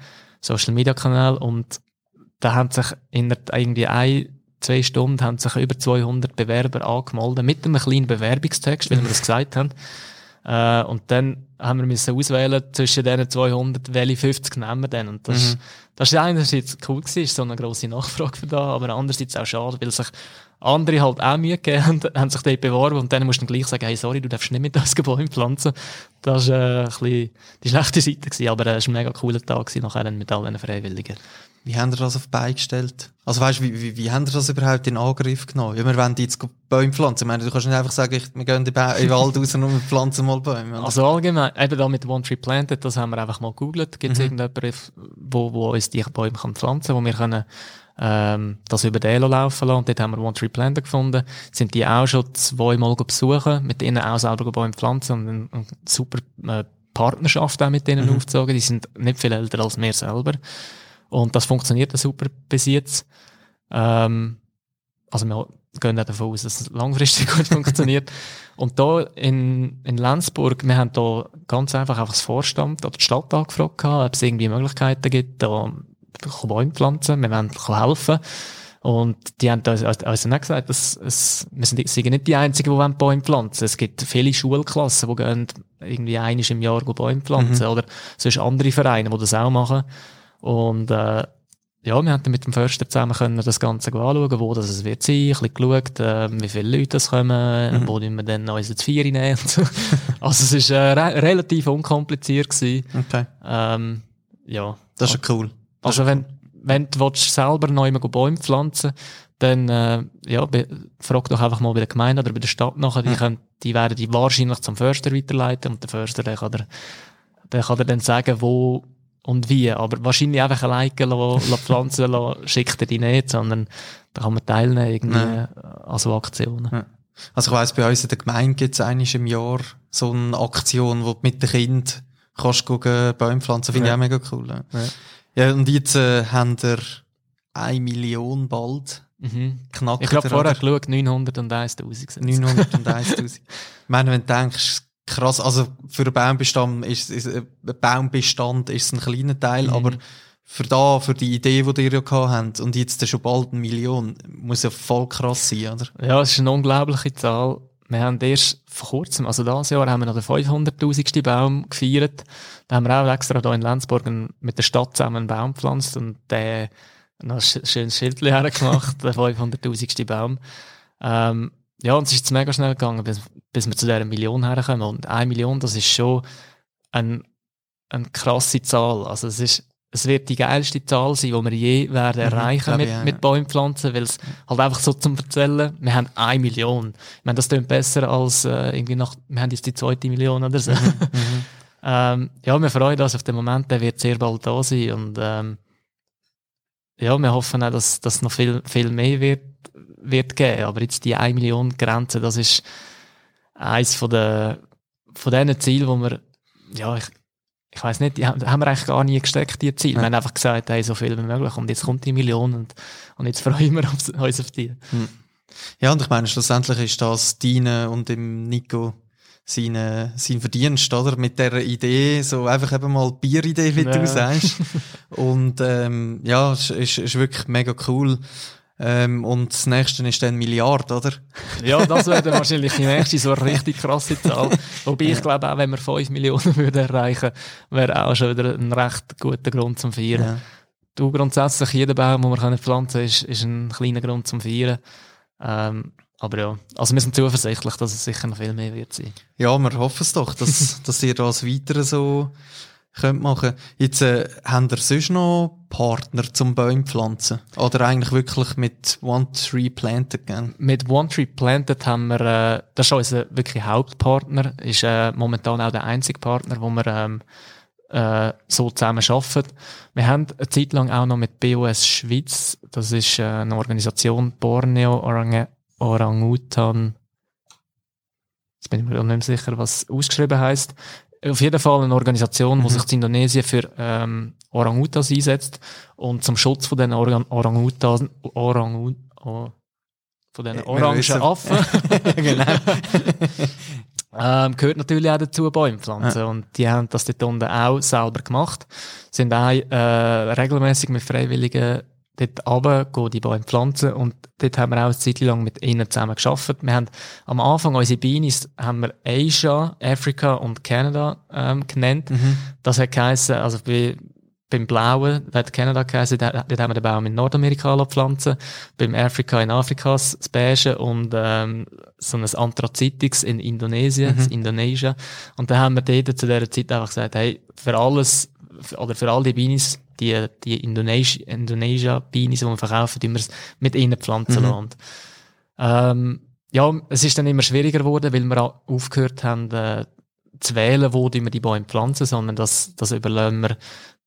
Social Media Kanälen und da haben sich in irgendwie ein, zwei Stunden haben sich über 200 Bewerber angemeldet mit einem kleinen Bewerbungstext, wie wir das gesagt haben. Äh, und dann haben wir müssen auswählen zwischen diesen 200, welche 50 nehmen wir denn. Und das, mhm. das ist einerseits cool gewesen, ist so eine grosse Nachfrage für da, aber andererseits auch schade, weil sich andere halt auch Mühe gegeben haben, haben sich dort beworben und dann musst du gleich sagen, hey, sorry, du darfst nicht mit uns Gebäude pflanzen. Das war äh, ein bisschen die schlechte Seite gewesen, aber es war ein mega cooler Tag gewesen, nachher mit allen Freiwilligen. Wie haben ihr das auf die Beine gestellt? Also weißt, wie, wie, wie haben ihr das überhaupt in Angriff genommen? Ja, wir wollen jetzt Bäume pflanzen. Ich meine, du kannst nicht einfach sagen, ich, wir gehen in den Wald raus und wir pflanzen mal Bäume. Oder? Also allgemein, eben da mit One Tree Planted, das haben wir einfach mal gegoogelt. Gibt es mhm. irgendjemanden, wo, wo uns die Bäume kann pflanzen wo wir können ähm, das über den laufen lassen. Und dort haben wir One Tree Planted gefunden. Sind die auch schon zweimal besuchen, mit ihnen auch selber Bäume pflanzen und eine, eine super äh, Partnerschaft auch mit denen mhm. aufgezogen. Die sind nicht viel älter als wir selber. Und das funktioniert super bis jetzt. Ähm, also wir gehen auch davon aus, dass es langfristig gut funktioniert. Und da in, in Lenzburg, wir haben da ganz einfach einfach das Vorstand oder die Stadt angefragt, ob es irgendwie Möglichkeiten gibt, da Bäume pflanzen, wir wollen helfen. Und die haben uns also nicht gesagt, dass es, wir sind, sind nicht die Einzigen, die Bäume pflanzen. Es gibt viele Schulklassen, die gehen irgendwie einiges im Jahr Bäume pflanzen. Mhm. Oder sonst andere Vereine, die das auch machen. Und äh, ja, wir haben mit dem Förster zusammen können das Ganze anschauen, wo das es wird sein, ein bisschen geschaut, äh, wie viele Leute das kommen, mhm. wo wir dann unsere Vieri nehmen. also es ist äh, re relativ unkompliziert gewesen. Okay. Ähm, ja. Das ist ja cool. Das also wenn, wenn du willst, selber neu Bäume pflanzen dann äh, ja, frag doch einfach mal bei der Gemeinde oder bei der Stadt nachher, die, mhm. können, die werden die wahrscheinlich zum Förster weiterleiten und der Förster, der kann, der, der kann dir dann sagen, wo und wie. Aber wahrscheinlich einfach ein Like pflanzen lassen, schickt er die nicht, sondern da kann man teilnehmen irgendwie ja. an so Aktionen. Ja. Also ich weiss, bei uns in der Gemeinde gibt es eigentlich im Jahr so eine Aktion, wo du mit den Kindern kannst gucken, Bäume pflanzen, finde ja. ich auch mega cool. Ja, ja und jetzt äh, haben wir eine Million bald. Mhm. Knackt ich glaube, vorher geschaut, 901.000. 901.000. ich meine, wenn du denkst, krass. Also für einen Baumbestand ist, ist ein Baumbestand ist ein kleiner Teil, mhm. aber für da, für die Idee, die ihr ja gehabt habt, und jetzt schon bald eine Million, muss ja voll krass sein, oder? Ja, es ist eine unglaubliche Zahl. Wir haben erst vor kurzem, also dieses Jahr, haben wir noch den 500.000. Baum gefeiert. Da haben wir auch extra hier in Lenzburg mit der Stadt zusammen einen Baum gepflanzt und der noch ein schönes Schild hergemacht, der 500.000. Baum. Ähm, ja, und es ist mega schnell gegangen, bis, bis wir zu dieser Million herkommen. Und eine Million, das ist schon ein, eine krasse Zahl. Also es ist, es wird die geilste Zahl sein, die wir je werden mhm, erreichen mit, ich, mit Bäumpflanzen, weil es halt einfach so zum Erzählen, wir haben eine Million. Ich meine, das klingt besser als äh, irgendwie nach, wir haben jetzt die zweite Million oder so. Mhm, mhm. ähm, ja, wir freuen uns auf den Moment, der wird sehr bald da sein und ähm, ja, wir hoffen auch, dass das noch viel, viel mehr wird wird geben. Aber jetzt die 1 Million Grenze, das ist eins von den, von diesen Zielen, wo wir, ja, ich, ich weiß nicht, die haben, wir eigentlich gar nie gesteckt, die Ziele. Ja. Wir haben einfach gesagt, hey, so viel wie möglich. Und jetzt kommt die Million und, und jetzt freuen wir uns auf die. Hm. Ja, und ich meine, schlussendlich ist das deine und dem Nico seine, sein Verdienst, oder? Mit der Idee, so einfach eben mal Bieridee, wie ja. du sagst. und ähm, ja, es ist, ist wirklich mega cool. Ähm, und das nächste ist dann Milliard, oder? Ja, das wäre dann wahrscheinlich die nächste so eine richtig krasse Zahl. Wobei ich glaube auch, wenn wir 5 Millionen würden erreichen, wäre auch schon wieder ein recht guter Grund zum Feiern. Ja. Du, grundsätzlich, jeder Baum, den wir pflanzen können, ist, ist ein kleiner Grund zum Feiern. Ähm, aber ja, also wir sind zuversichtlich, dass es sicher noch viel mehr wird sein. Ja, wir hoffen es doch, dass, dass ihr das weiter so könnt machen. Jetzt, äh, habt ihr sonst noch Partner zum Bäume pflanzen? Oder eigentlich wirklich mit One Tree Planted gern? Mit One Tree Planted haben wir, äh, das ist unser wirklich Hauptpartner, ist äh, momentan auch der einzige Partner, wo wir ähm, äh, so zusammen arbeiten. Wir haben eine Zeit lang auch noch mit BOS Schweiz, das ist äh, eine Organisation Borneo Orang Orangutan, jetzt bin ich mir nicht mehr sicher, was ausgeschrieben heißt. Auf jeden Fall eine Organisation, mhm. die sich in Indonesien für ähm, Orangutans einsetzt und zum Schutz von den Orang Orangutans, Orang oh, von den orangen Affen. genau. ähm, gehört natürlich auch dazu Bäume pflanzen. Ja. Und die haben das dort unten auch selber gemacht. Sind auch äh, regelmäßig mit Freiwilligen dort runter, gehen die Bäume pflanzen und dort haben wir auch eine Zeit lang mit ihnen zusammen geschafft. Wir haben am Anfang unsere Beanies haben wir Asia, Afrika und Canada ähm, genannt. Mhm. Das hat geheißen, also bei, beim Blauen, das hat Canada geheißen, dort haben wir den Baum in Nordamerika pflanzen, beim Afrika in Afrika das Beige und ähm, so ein Anthrazitix in Indonesien, mhm. Indonesien. Und dann haben wir dort zu dieser Zeit einfach gesagt, hey, für alles, oder für all die Beanies die, die Indonesia, Indonesia Beanies, die wir verkaufen, die wir mit ihnen pflanzen mhm. Ähm, ja, es ist dann immer schwieriger geworden, weil wir auch aufgehört haben, äh, zu wählen, wo wir die Bäume pflanzen, sondern das, das überlassen wir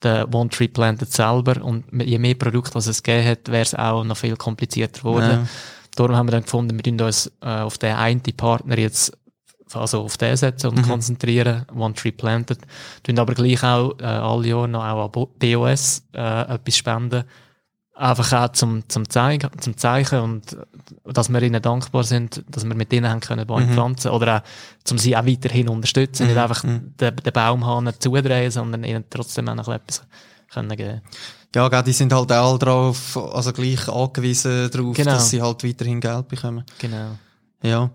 den One Tree Planted selber. Und je mehr Produkte was es gegeben hat, wäre es auch noch viel komplizierter geworden. Ja. Darum haben wir dann gefunden, wir tun uns äh, auf den einen Partner jetzt also auf den setzen und mhm. konzentrieren, One Tree Planted. Tun aber gleich auch äh, alle Jahre noch auch an BOS äh, etwas spenden. Einfach auch zum, zum, Zeigen, zum Zeichen und dass wir ihnen dankbar sind, dass wir mit ihnen haben können Bäume mhm. pflanzen oder auch, zum sie auch weiterhin unterstützen, mhm. nicht einfach mhm. den, den Baumhahn zudrehen, sondern ihnen trotzdem auch noch etwas können geben. Ja, die sind halt auch drauf, also gleich angewiesen darauf, genau. dass sie halt weiterhin Geld bekommen. Genau. Ja.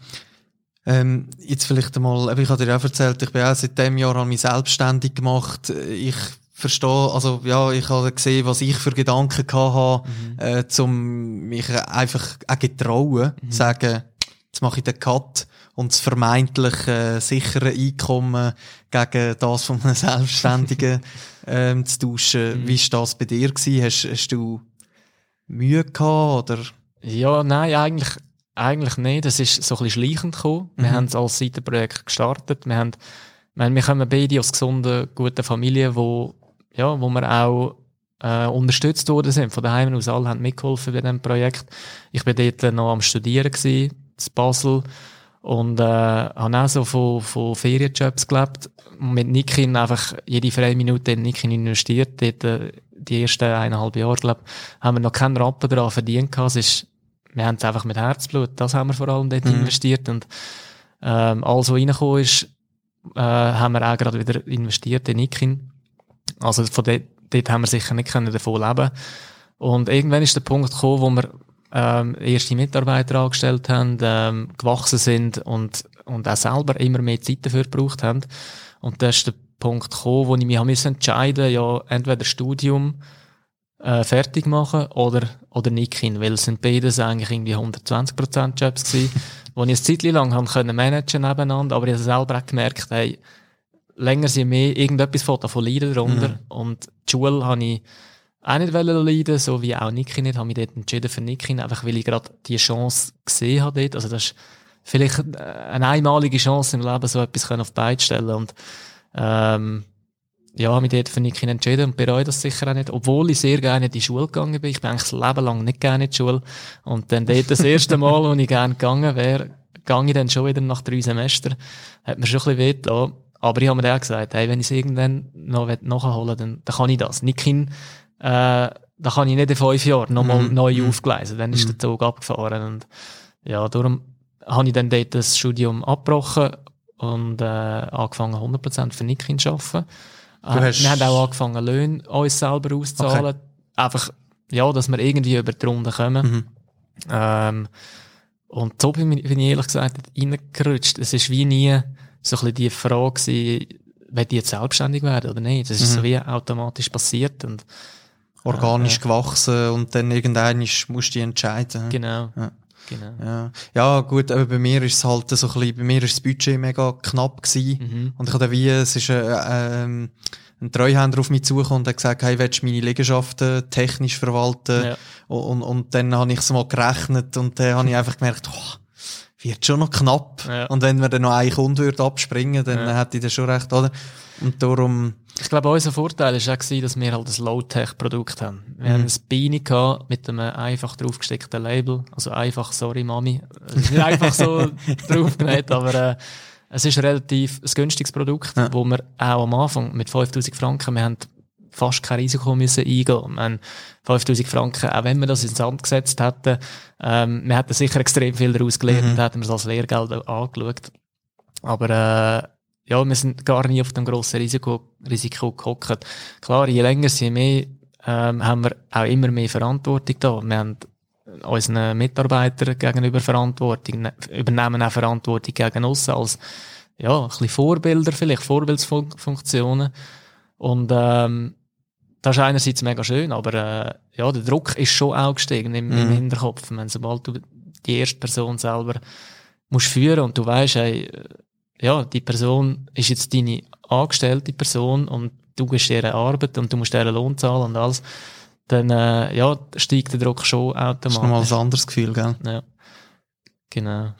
Ähm, jetzt vielleicht einmal, ich habe dir auch erzählt, ich bin auch seit dem Jahr an mich selbstständig gemacht. Ich verstehe, also ja, ich habe gesehen, was ich für Gedanken hatte, mhm. äh, zum mich einfach auch getrauen, mhm. sagen, jetzt mache ich den Cut und das vermeintlich äh, sichere Einkommen gegen das von einem Selbstständigen ähm, zu tauschen. Mhm. Wie war das bei dir? Gewesen? Hast, hast du Mühe gehabt, oder? Ja, nein, eigentlich eigentlich nicht. Es ist so ein bisschen schleichend gekommen. Mhm. Wir haben es als Seitenprojekt gestartet. Wir haben, wir, wir kommen beide aus gesunden, guten Familien, wo, ja, wo wir auch äh, unterstützt worden sind. Von daheim aus alle haben mitgeholfen bei diesem Projekt. Ich bin dort noch am Studieren gewesen, in Basel. Und äh, habe auch so von, von Ferienjobs gelebt. Mit Nikin einfach jede freie Minute in Nikin investiert. Dort, äh, die ersten eineinhalb Jahre, glaube haben wir noch keinen Rappen daran verdient. Gehabt. Es ist wir haben es einfach mit Herzblut, das haben wir vor allem dort mhm. investiert und ähm, alles, was reingekommen ist, äh, haben wir auch gerade wieder investiert in Ikin. Also von dort, dort haben wir sicher nicht können davon leben und irgendwann ist der Punkt gekommen, wo wir ähm, erste Mitarbeiter angestellt haben, ähm, gewachsen sind und, und auch selber immer mehr Zeit dafür gebraucht haben. Und da ist der Punkt gekommen, wo ich mich entscheiden musste, ja, entweder Studium äh, fertig machen oder, oder Nikin, weil es sind beides eigentlich irgendwie 120% Jobs gewesen, wo ich eine Zeit lang haben können managen nebeneinander, aber ich habe selber auch gemerkt, hey, länger sind mehr, irgendetwas von davon leiden darunter. Mhm. und die Schule habe ich auch nicht leiden, so wie auch Nikin nicht, habe mich dort entschieden für Nikin, einfach weil ich gerade die Chance gesehen habe dort, also das ist vielleicht eine einmalige Chance im Leben, so etwas auf die Beine stellen. Und ähm, ja, mich dort für Nikin entschieden und bereue das sicher auch nicht. Obwohl ich sehr gerne in die Schule gegangen bin. Ich bin eigentlich das Leben lang nicht gerne in die Schule. Und dann dort das erste Mal, wo ich gerne gegangen wäre, gehe ich dann schon wieder nach drei Semestern. Hat mir schon ein bisschen weh Aber ich habe mir auch gesagt, hey, wenn ich es irgendwann noch nachholen will, dann, dann kann ich das. Nikin, äh, da kann ich nicht in fünf Jahren nochmal mm. neu mm. aufgleisen. Dann ist mm. der Zug abgefahren. Und ja, darum habe ich dann dort das Studium abgebrochen und äh, angefangen 100% für Nikin zu arbeiten. Äh, wir haben auch angefangen, Löhne uns selber auszahlen. Okay. Einfach, ja, dass wir irgendwie über die Runde kommen. Mhm. Ähm, und so bin ich, ich ehrlich gesagt reingerutscht. Es ist wie nie so ein bisschen die Frage gewesen, wenn die jetzt selbstständig werden oder nicht. Das ist mhm. so wie automatisch passiert und organisch äh, gewachsen und dann irgendwann musst du dich entscheiden. Genau. Ja. Genau. Ja. ja, gut, aber bei mir ist es halt so ein bisschen, bei mir ist das Budget mega knapp gewesen. Mhm. Und ich habe wie, es ist, äh, ähm, ein Treuhänder auf mich zugekommen und hat gesagt, hey, willst du meine Liegenschaften technisch verwalten? Ja. Und, und dann habe ich es mal gerechnet und dann habe ich einfach gemerkt, oh, wird schon noch knapp. Ja. Und wenn wir dann noch einen Kunde würde abspringen, dann ja. hätte ich das schon recht, oder? Und darum... Ich glaube, unser Vorteil war auch, dass wir halt ein Low-Tech-Produkt haben. Wir mhm. haben ein Beine gehabt mit einem einfach draufgesteckten Label. Also einfach, sorry Mami. Nicht einfach so draufgenäht, aber äh, es ist relativ ein günstiges Produkt, ja. wo wir auch am Anfang mit 5000 Franken, wir haben fast kein Risiko müssen eingehen. Haben 5000 Franken, auch wenn wir das ins Sand gesetzt hätten, ähm, wir hätten sicher extrem viel daraus gelernt, mhm. hätten wir es als Lehrgeld angeschaut. Aber, äh, ja, wir sind gar nie auf dem grossen Risiko, Risiko gehockt. Klar, je länger, je mehr, ähm, haben wir auch immer mehr Verantwortung da. Wir haben unseren Mitarbeitern gegenüber Verantwortung, ne, übernehmen auch Verantwortung gegen uns als, ja, ein bisschen Vorbilder vielleicht, Vorbildsfunktionen. Und, ähm, das ist einerseits mega schön, aber, äh, ja, der Druck ist schon auch gestiegen im, mhm. im Hinterkopf. Wenn, sobald du die erste Person selber musst führen und du weißt, hey, ja, die Person ist jetzt deine angestellte Person und du gehst ihre Arbeit und du musst ihren Lohn zahlen und alles dann äh, ja, steigt der Druck schon automatisch. Das ist nochmal ein anderes Gefühl, gell? Ja. Genau.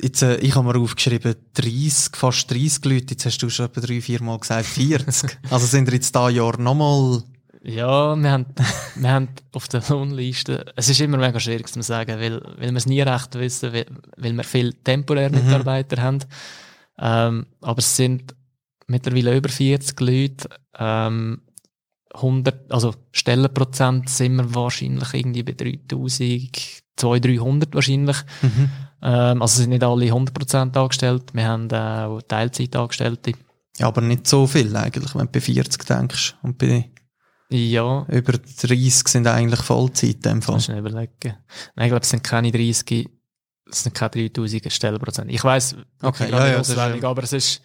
Jetzt, äh, ich habe mir aufgeschrieben, 30, fast 30 Leute, jetzt hast du schon etwa drei, vier Mal gesagt, 40. also sind wir jetzt da Jahr nochmal... Ja, wir haben, wir haben auf der Lohnliste, es ist immer mega schwierig zu sagen, weil, weil wir es nie recht wissen, weil, weil wir viele temporäre mhm. Mitarbeiter mhm. haben. Ähm, aber es sind mittlerweile über 40 Leute, ähm, 100, also Stellenprozent sind wir wahrscheinlich irgendwie bei 3000, 200, 300 wahrscheinlich. Mhm. Ähm, also sind nicht alle 100% angestellt. Wir haben auch Teilzeitangestellte. Ja, aber nicht so viel eigentlich, wenn du bei 40 denkst. Und bei ja. über 30 sind eigentlich Vollzeit in dem Fall. Kannst du überlegen. Nein, ich glaube, es sind keine 30, es sind keine 3000 Stellenprozent. Ich weiss, okay, ja, ja, auswendig, aber es ist,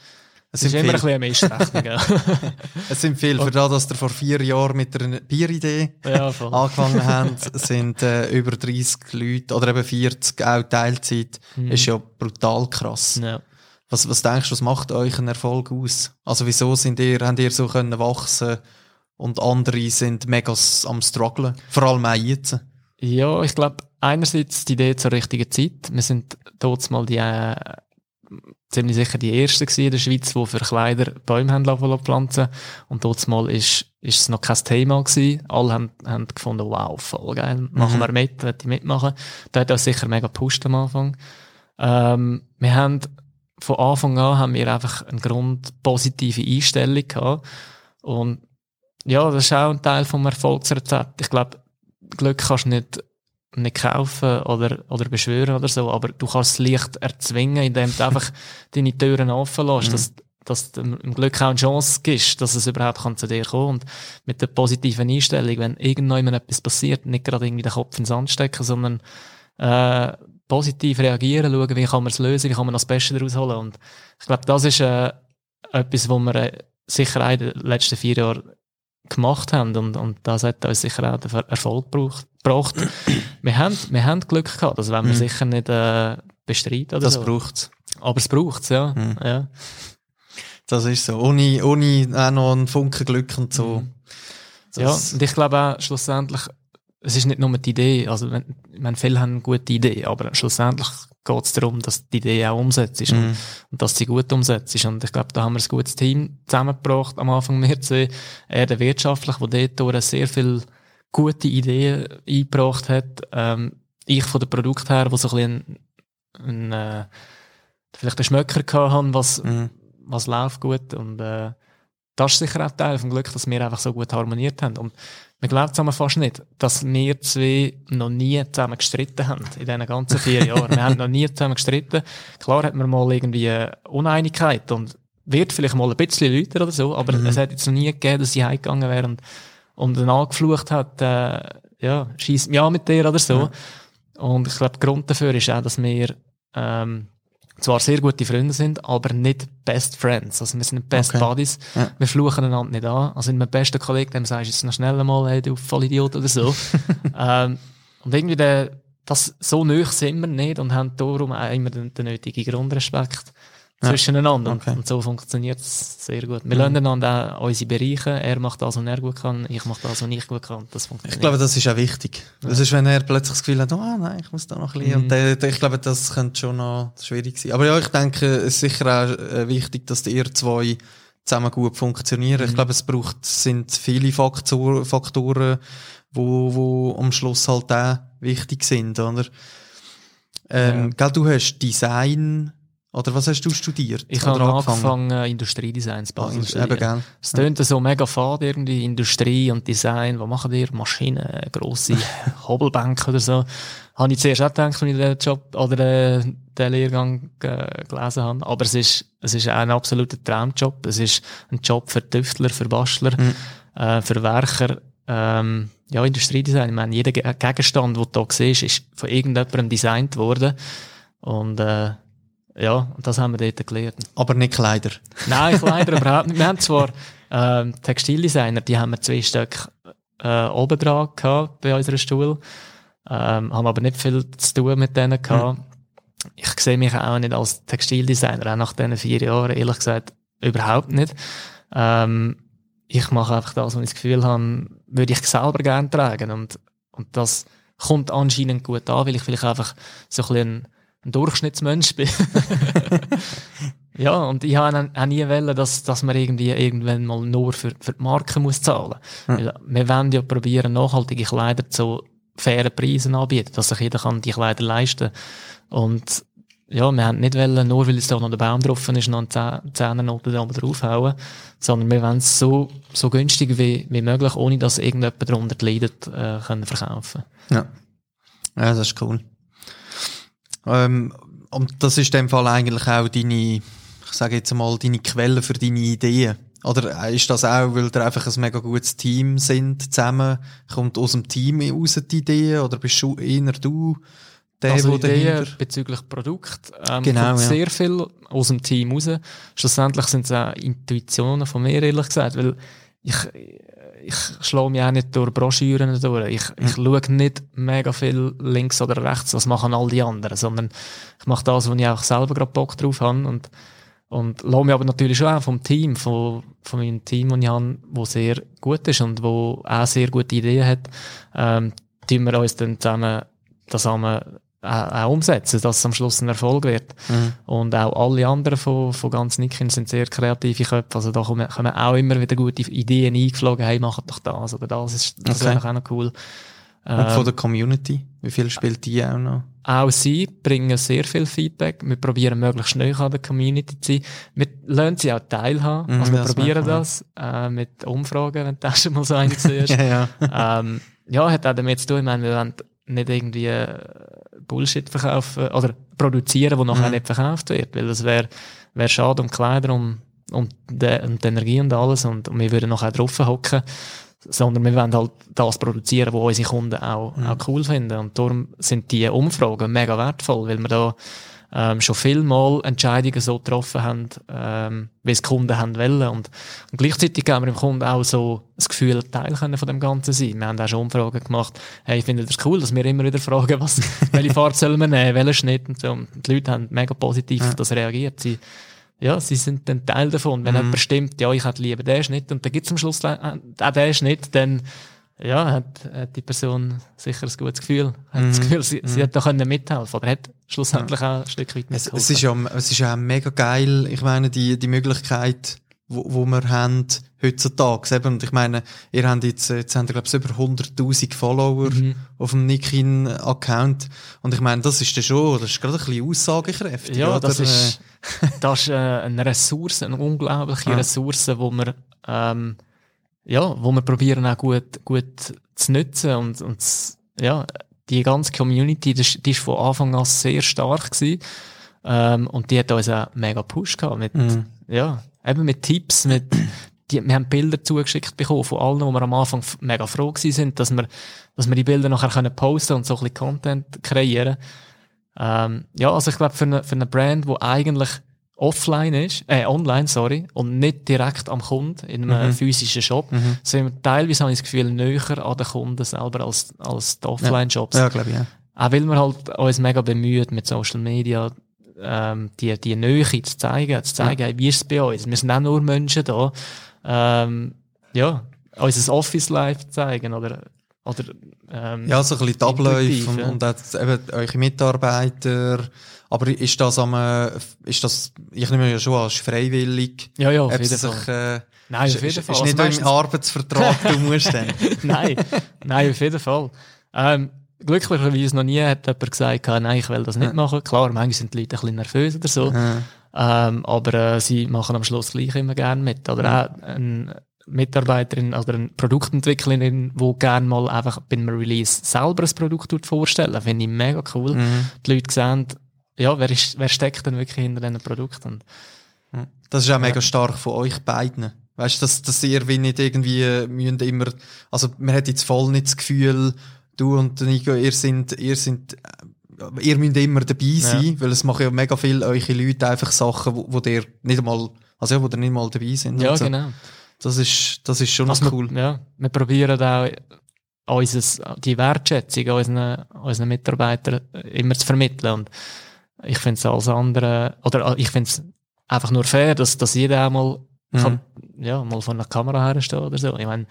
es ist immer ein bisschen eine Mistrechnung. Ja. es sind viel. Für das, dass ihr vor vier Jahren mit einer Bieridee ja, angefangen habt, sind äh, über 30 Leute oder eben 40 auch Teilzeit. Mhm. Ist ja brutal krass. Ja. Was, was denkst du, was macht euch einen Erfolg aus? Also wieso sind ihr, habt ihr so können wachsen und andere sind mega am strugglen? Vor allem auch jetzt. Ja, ich glaube, einerseits die Idee zur richtigen Zeit. Wir sind dort mal die äh, ziemlich sicher die erste in der Schweiz, die für Kleider Bäume haben pflanzen Und dort mal ist, ist es noch kein Thema gewesen. Alle haben, haben gefunden, wow, voll geil, machen mhm. wir mit, möchte ich mitmachen. Da hat auch sicher mega gepusht am Anfang. Ähm, wir haben, von Anfang an haben wir einfach eine grundpositive Einstellung gehabt. Und ja, das ist auch ein Teil vom Erfolgsrezept. Ich glaube, Glück kannst du nicht nicht kaufen oder, oder beschwören oder so, aber du kannst es leicht erzwingen, indem du einfach deine Türen offen lässt, mhm. dass, dass du im Glück auch eine Chance gibst, dass es überhaupt kann zu dir kommen und mit der positiven Einstellung, wenn irgendjemand etwas passiert, nicht gerade irgendwie den Kopf ins Sand stecken, sondern äh, positiv reagieren, schauen, wie kann man es lösen, wie kann man das Beste daraus holen und ich glaube, das ist äh, etwas, wo wir äh, sicher in den letzten vier Jahren gemacht haben und, und das hat uns sicher auch den Erfolg gebracht. wir, haben, wir haben Glück gehabt, das wollen wir mhm. sicher nicht äh, bestreiten. Das so. braucht's. Aber es braucht's, ja. Mhm. ja. Das ist so. Ohne, ohne auch noch einen Funken Glück und so. Mhm. Ja, und ich glaube auch schlussendlich, es ist nicht nur die Idee, also wenn, wenn viele haben eine gute Idee, aber schlussendlich geht es darum, dass die Idee auch umsetzt ist mhm. und, und, dass sie gut umsetzt ist. Und ich glaube, da haben wir ein gutes Team zusammengebracht am Anfang wir zwei. Er der wirtschaftlich, wo dort sehr viel gute Ideen eingebracht hat. Ähm, ich von dem Produkt her, wo so ein bisschen ein, ein, äh, vielleicht einen Schmöcker gehabt haben, was, mhm. was läuft gut und äh, das ist sicher auch Teil vom Glück, dass wir einfach so gut harmoniert haben. Und man glaubt es fast nicht, dass wir zwei noch nie zusammen gestritten haben in diesen ganzen vier Jahren. wir haben noch nie zusammen gestritten. Klar hat man mal irgendwie Uneinigkeit und wird vielleicht mal ein bisschen Leute oder so, aber mhm. es hat jetzt noch nie gegeben, dass sie heimgegangen wäre und, und dann angeflucht hat, äh, ja, schieß mich an mit dir oder so. Ja. Und ich glaube, der Grund dafür ist auch, dass wir ähm, zwar sehr gute Freunde sind, aber nicht Best Friends. Also wir sind nicht Best okay. Buddies. Ja. Wir fluchen einander nicht an. Also mein bester Kollege, dem sagst du jetzt noch schnell einmal, hey, du Vollidiot oder so. ähm, und irgendwie der, das, so nöch sind wir nicht und haben darum auch immer den, den nötigen Grundrespekt zwischeneinander. Okay. Und, so funktioniert es sehr gut. Wir mhm. lernen einander auch unsere Bereiche. Er macht das, was er gut kann. Ich mache das, was ich gut kann. Das funktioniert. Ich glaube, das ist auch wichtig. Ja. Das ist, wenn er plötzlich das Gefühl hat, oh nein, ich muss da noch ein bisschen. Mhm. Und ich glaube, das könnte schon noch schwierig sein. Aber ja, ich denke, es ist sicher auch äh, wichtig, dass ihr zwei zusammen gut funktionieren. Mhm. Ich glaube, es braucht, sind viele Faktor, Faktoren, wo, wo am Schluss halt auch wichtig sind, oder? Ähm, ja. gell, du hast Design, oder was hast du studiert? Ich habe angefangen, angefangen Industriedesign zu bauen. Ah, eben, gell? Es tönt ja. so mega fad irgendwie, Industrie und Design. Was machen ihr? Maschinen, grosse Hobelbänke oder so. Habe ich zuerst auch gedacht, als ich den Job oder den, den Lehrgang äh, gelesen habe. Aber es ist, es ist auch ein absoluter Traumjob. Es ist ein Job für Tüftler, für Bastler, mhm. äh, für Werker. Ähm, ja, Industriedesign. Ich meine, jeder Gegenstand, den du hier siehst, ist von irgendjemandem designt worden. Und, äh, ja, und das haben wir dort gelernt. Aber nicht Kleider? Nein, Kleider überhaupt nicht. Wir haben zwar ähm, Textildesigner, die haben wir zwei Stück äh, oben dran gehabt bei unserer Stuhl, ähm, haben aber nicht viel zu tun mit denen gehabt. Mhm. Ich sehe mich auch nicht als Textildesigner, auch nach diesen vier Jahren, ehrlich gesagt, überhaupt nicht. Ähm, ich mache einfach das, was ich das Gefühl habe, würde ich selber gerne tragen und, und das kommt anscheinend gut an, weil ich vielleicht einfach so ein bisschen ein Durchschnittsmensch bin. ja, und ich habe auch nie wollen, dass, dass man irgendwie irgendwann mal nur für, für die Marke muss zahlen. Ja. Wir wollen ja probieren, nachhaltige Kleider zu fairen Preisen anbieten, dass sich jeder kann die Kleider leisten Und ja, wir haben nicht wollen, nur weil es da noch der Baum drauf ist, noch eine Zehnernote da draufhauen, sondern wir wollen es so, so günstig wie, wie möglich, ohne dass irgendjemand darunter leidet, äh, können verkaufen. Ja. Ja, das ist cool. Ähm, und das ist in dem Fall eigentlich auch deine, ich sage jetzt mal, deine Quelle für deine Ideen. Oder ist das auch, weil ihr einfach ein mega gutes Team sind zusammen? Kommt aus dem Team raus die Idee? Oder bist du eher du der, also Ideen bezüglich Produkt ähm, genau, kommt ja. sehr viel aus dem Team raus. Schlussendlich sind es auch Intuitionen von mir, ehrlich gesagt, weil ich, ich schlage mich auch nicht durch Broschüren durch. Ich, mhm. ich schaue nicht mega viel links oder rechts, was machen all die anderen, sondern ich mache das, wo ich auch selber gerade Bock drauf habe und, und lasse mich aber natürlich schon auch vom Team, von, von meinem Team, das ich habe, wo sehr gut ist und wo auch sehr gute Ideen hat, ähm, tun wir uns dann zusammen zusammen auch umsetzen, dass es am Schluss ein Erfolg wird. Mhm. Und auch alle anderen von, von ganz Nicken sind sehr kreative Köpfe. Also da kommen, kommen auch immer wieder gute Ideen eingeflogen. Hey, macht doch das oder das. Ist, das okay. wäre auch noch cool. Und ähm, von der Community? Wie viel spielt die auch noch? Auch sie bringen sehr viel Feedback. Wir probieren möglichst schnell an der Community zu sein. Wir lernen sie auch teilhaben. Mhm, also wir probieren das äh, mit Umfragen, wenn du schon mal so eine siehst. ja, ja. ähm, ja, hat auch damit zu tun. Ich meine, wir wollen nicht irgendwie äh, Bullshit verkaufen oder produzieren, wo nachher mhm. nicht verkauft wird. Weil das wäre wär schade um Kleider, um, um, die, um die Energie und alles und, und wir würden nachher drauf hocken. Sondern wir wollen halt das produzieren, was unsere Kunden auch, mhm. auch cool finden. Und darum sind die Umfragen mega wertvoll, weil wir da ähm, schon viel mal Entscheidungen so getroffen haben, ähm, wie es Kunden haben wollen. Und, und gleichzeitig geben wir dem Kunden auch so das Gefühl, Teil können von dem Ganzen sein. Wir haben auch schon Umfragen gemacht. Hey, ich finde das cool, dass wir immer wieder fragen, was, welche Farbe sollen wir nehmen, welchen Schnitt und so. Und die Leute haben mega positiv auf das reagiert. Sie, ja, sie sind ein Teil davon. Wenn mhm. jemand bestimmt, ja, ich hätte lieber den Schnitt und dann gibt es am Schluss auch den Schnitt, dann ja, hat, hat die Person sicher ein gutes Gefühl. Hat mm. das mhm. Gefühl, sie, mm. sie hat da können mithelfen oder hat schlussendlich ja. auch ein Stück weit mitgeholfen. Es, es, ist ja, es ist ja mega geil, ich meine, die, die Möglichkeit, wo, wo wir haben, heutzutage. Eben, und ich meine, ihr habt jetzt, jetzt habt ihr, glaube ich, über 100.000 Follower mhm. auf dem Nikin-Account. Und ich meine, das ist ja schon, das ist gerade ein bisschen aussagekräftig. Ja, oder? das ist, das ist äh, eine Ressource, eine unglaubliche ja. Ressource, wo wir ähm, ja, wo wir probieren auch gut, gut zu nutzen und, und ja, die ganze Community, die, die ist von Anfang an sehr stark gewesen. Ähm, und die hat uns auch mega Push gehabt mit, mhm. ja, eben mit Tipps, mit, die, wir haben Bilder zugeschickt bekommen von allen, wo wir am Anfang mega froh gewesen sind, dass wir, dass wir die Bilder nachher können posten und so ein bisschen Content kreieren. Ähm, ja, also ich glaube, für eine, für eine Brand, die eigentlich offline ist, äh, online, sorry, und nicht direkt am Kunden in einem mhm. physischen Shop, mhm. sind wir teilweise, habe ich das Gefühl, näher an den Kunden selber als, als die Offline-Shops. Ja, ja glaube ich, ja. Auch weil wir halt uns mega bemühen mit Social Media, ähm, die, die Nähe zu zeigen, zu zeigen, ja. wie ist es bei uns? Wir sind auch nur Menschen da, ähm, ja, unser Office-Life zeigen, oder, oder, ähm, Ja, so ein bisschen die Abläufe und, und auch eben eure Mitarbeiter, aber ist das am, ist das, ich nehme ja schon als freiwillig. Ja, ja, auf jeden sich, Fall. Äh, Nein, auf jeden Fall. Ist, nicht im Arbeitsvertrag, du musst dann. nein, nein, auf jeden Fall. Ähm, glücklicherweise noch nie hat jemand gesagt, nein, ich will das nicht machen. Klar, manchmal sind die Leute ein bisschen nervös oder so. Ähm, aber äh, sie machen am Schluss gleich immer gerne mit. Oder auch ein Mitarbeiterin oder eine Produktentwicklerin, die gerne mal einfach bei einem Release selber ein Produkt vorstellen Finde ich mega cool. Mhm. Die Leute sehen, ja, wer, ist, wer steckt denn wirklich hinter diesen Produkten? Das ist auch ja. mega stark von euch beiden. Weißt du, dass, dass ihr wie nicht irgendwie äh, müssen immer, also man hat jetzt voll nicht das Gefühl, du und Nico, ihr sind, ihr sind, äh, ihr müsst immer dabei sein, ja. weil es machen ja mega viele eure Leute einfach Sachen, wo, wo ihr nicht einmal, also ja, wo ihr nicht mal dabei sind. Ja, so. genau. Das ist, das ist schon also cool. Wir, ja, wir probieren auch, unseres, die Wertschätzung unseren, unseren Mitarbeitern immer zu vermitteln und ich finde es alles andere, oder ich finde es einfach nur fair, dass, dass jeder auch mal, mhm. kann, ja, mal von einer Kamera herstehen oder so. Ich meine,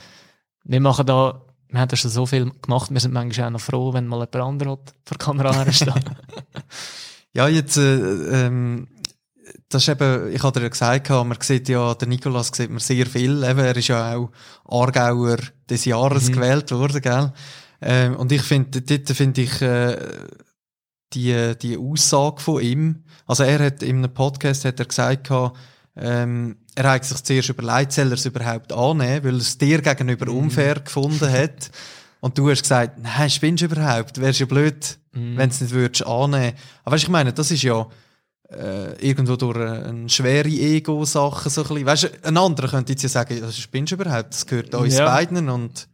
wir machen da, wir haben da schon so viel gemacht, wir sind manchmal auch noch froh, wenn mal jemand anderes vor der Kamera hersteht. ja, jetzt, äh, ähm, das ist eben, ich hatte dir ja gesagt, man sieht ja, der Nikolas sieht man sehr viel, eben, er ist ja auch Aargauer des Jahres mhm. gewählt worden, gell? Ähm, und ich finde, dort finde ich, äh, die, die Aussage von ihm. Also er hat in einem Podcast hat er gesagt, ähm, er hat sich zuerst überlegt, soll er es überhaupt annehmen, weil er es dir gegenüber mm. unfair gefunden hat. Und du hast gesagt, nein, spinnst du überhaupt? Wärst ja blöd, mm. wenn du es nicht würdest annehmen. Aber weißt, ich meine, das ist ja äh, irgendwo durch eine schwere Ego-Sache so ein bisschen. Weißt du, ein anderer könnte jetzt ja sagen, das spinnst du überhaupt? Das gehört uns ja. beiden und...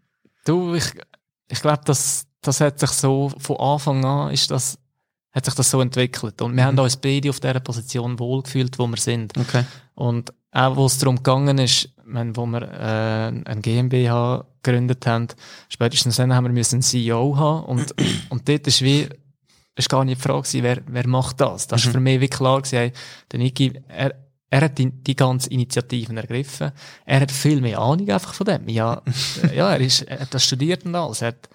Du, ich, ich glaube, das, das hat sich so, von Anfang an ist das hat sich das so entwickelt. Und wir mhm. haben uns beide auf dieser Position wohlgefühlt, wo wir sind. Okay. Und auch, wo es darum gegangen ist, wenn, wo wir äh, ein GmbH gegründet haben, spätestens dann haben wir müssen einen CEO haben. Und, und dort ist wie, ist gar nicht die Frage gewesen, wer, wer macht das? Das mhm. ist für mich wie klar gewesen, hey, der Niki, er, er hat die, die ganze Initiativen ergriffen. Er hat viel mehr Ahnung einfach von dem. Ja, ja er, ist, er hat das studiert und alles. Er hat,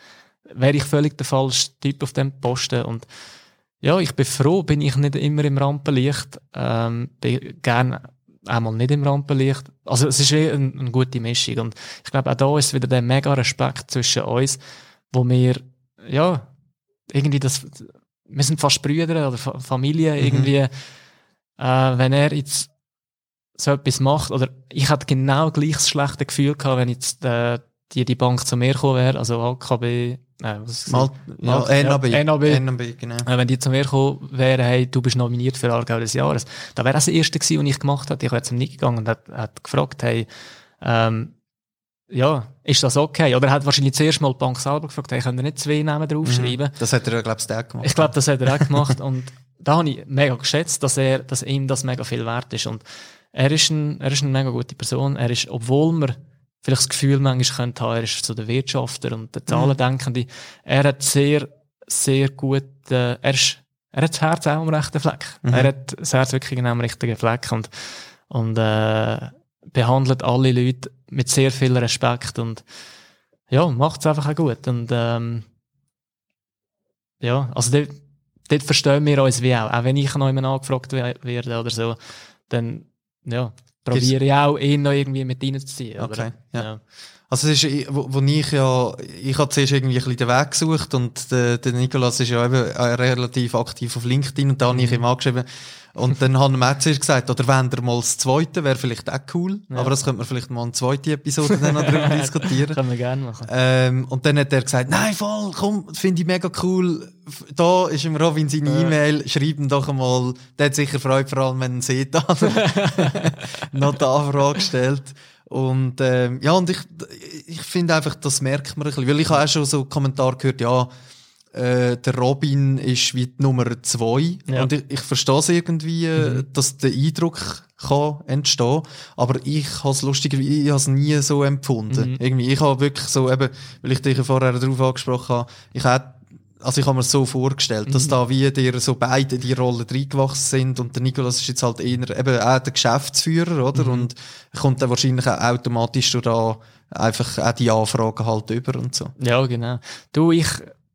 wäre ich völlig der falsche Typ auf dem Posten und ja, ich bin froh, bin ich nicht immer im Rampenlicht. Ähm, bin gerne einmal nicht im Rampenlicht. Also es ist eh eine, eine gute Mischung. Und ich glaube, auch da ist wieder der mega Respekt zwischen uns, wo wir, ja, irgendwie das, wir sind fast Brüder oder Familie, mhm. irgendwie, äh, wenn er jetzt so etwas macht, oder ich hatte genau gleich das schlechte Gefühl gehabt, wenn jetzt äh, die, die Bank zu mir gekommen wäre, also AKB, Nein, was Mal, Mal, ja, NAB. NAB. NAB, genau. Äh, wenn die zu mir gekommen wären, hey, du bist nominiert für Aargau des Jahres, da wäre das das erste gewesen, was ich gemacht habe. Ich habe jetzt nicht gegangen und hat, hat gefragt, hey, ähm, ja, ist das okay? Oder er hat wahrscheinlich zuerst mal die Bank selber gefragt, hey, könnt ihr nicht zwei Namen draufschreiben? Mhm. Das hat er, glaube ich, auch gemacht. Ich glaube, das hat er auch gemacht und da habe ich mega geschätzt, dass er, dass ihm das mega viel wert ist und er ist ein, er ist eine mega gute Person. Er ist, obwohl wir vielleicht das Gefühl manchmal könnte haben, er ist so der Wirtschafter und der Zahlendenkende. Mhm. Er hat sehr, sehr gut, äh, er ist, er hat das Herz auch am rechten Fleck. Mhm. Er hat das Herz wirklich genau am richtigen Fleck und, und, äh, behandelt alle Leute mit sehr viel Respekt und, ja, macht es einfach auch gut und, ähm, ja, also dort, dort verstehen wir uns wie auch. Auch wenn ich noch jemand angefragt werde oder so, dann, ja, probiere ich auch, ihn noch irgendwie mit reinzuziehen. Okay, ja. ja. Also es ist, wo, wo ich ja, ich habe zuerst irgendwie ein bisschen den Weg gesucht und der, der Nikolas ist ja eben äh, relativ aktiv auf LinkedIn und da habe ich ihm angeschrieben, und dann haben wir zuerst gesagt, oder wenn ihr mal das zweite, wäre vielleicht auch cool. Ja. Aber das könnte man vielleicht mal eine zweite Episode dann noch darüber diskutieren. Können wir gerne machen. Ähm, und dann hat er gesagt, nein, voll, komm, finde ich mega cool. Da ist im Robin seine ja. E-Mail, schreib ihm doch einmal, der hat sicher Freude, vor allem wenn er sieht, noch die Anfrage stellt. Und ähm, ja, und ich, ich finde einfach, das merkt man ein bisschen. Weil ich habe auch schon so Kommentar gehört, ja, äh, der Robin ist wie die Nummer zwei. Ja. Und ich, ich verstehe es irgendwie, äh, mhm. dass der Eindruck kann entstehen. Aber ich habe es lustig, ich habe es nie so empfunden. Mhm. Irgendwie, ich habe wirklich so, eben, weil ich dich vorher darauf angesprochen habe, ich hätte also ich habe mir so vorgestellt, mhm. dass da wie dir so beide die Rollen reingewachsen sind und der Nikolas ist jetzt halt eher eben auch der Geschäftsführer, oder? Mhm. Und kommt dann wahrscheinlich auch automatisch durch da einfach auch die Anfragen halt über und so. Ja, genau. Du, ich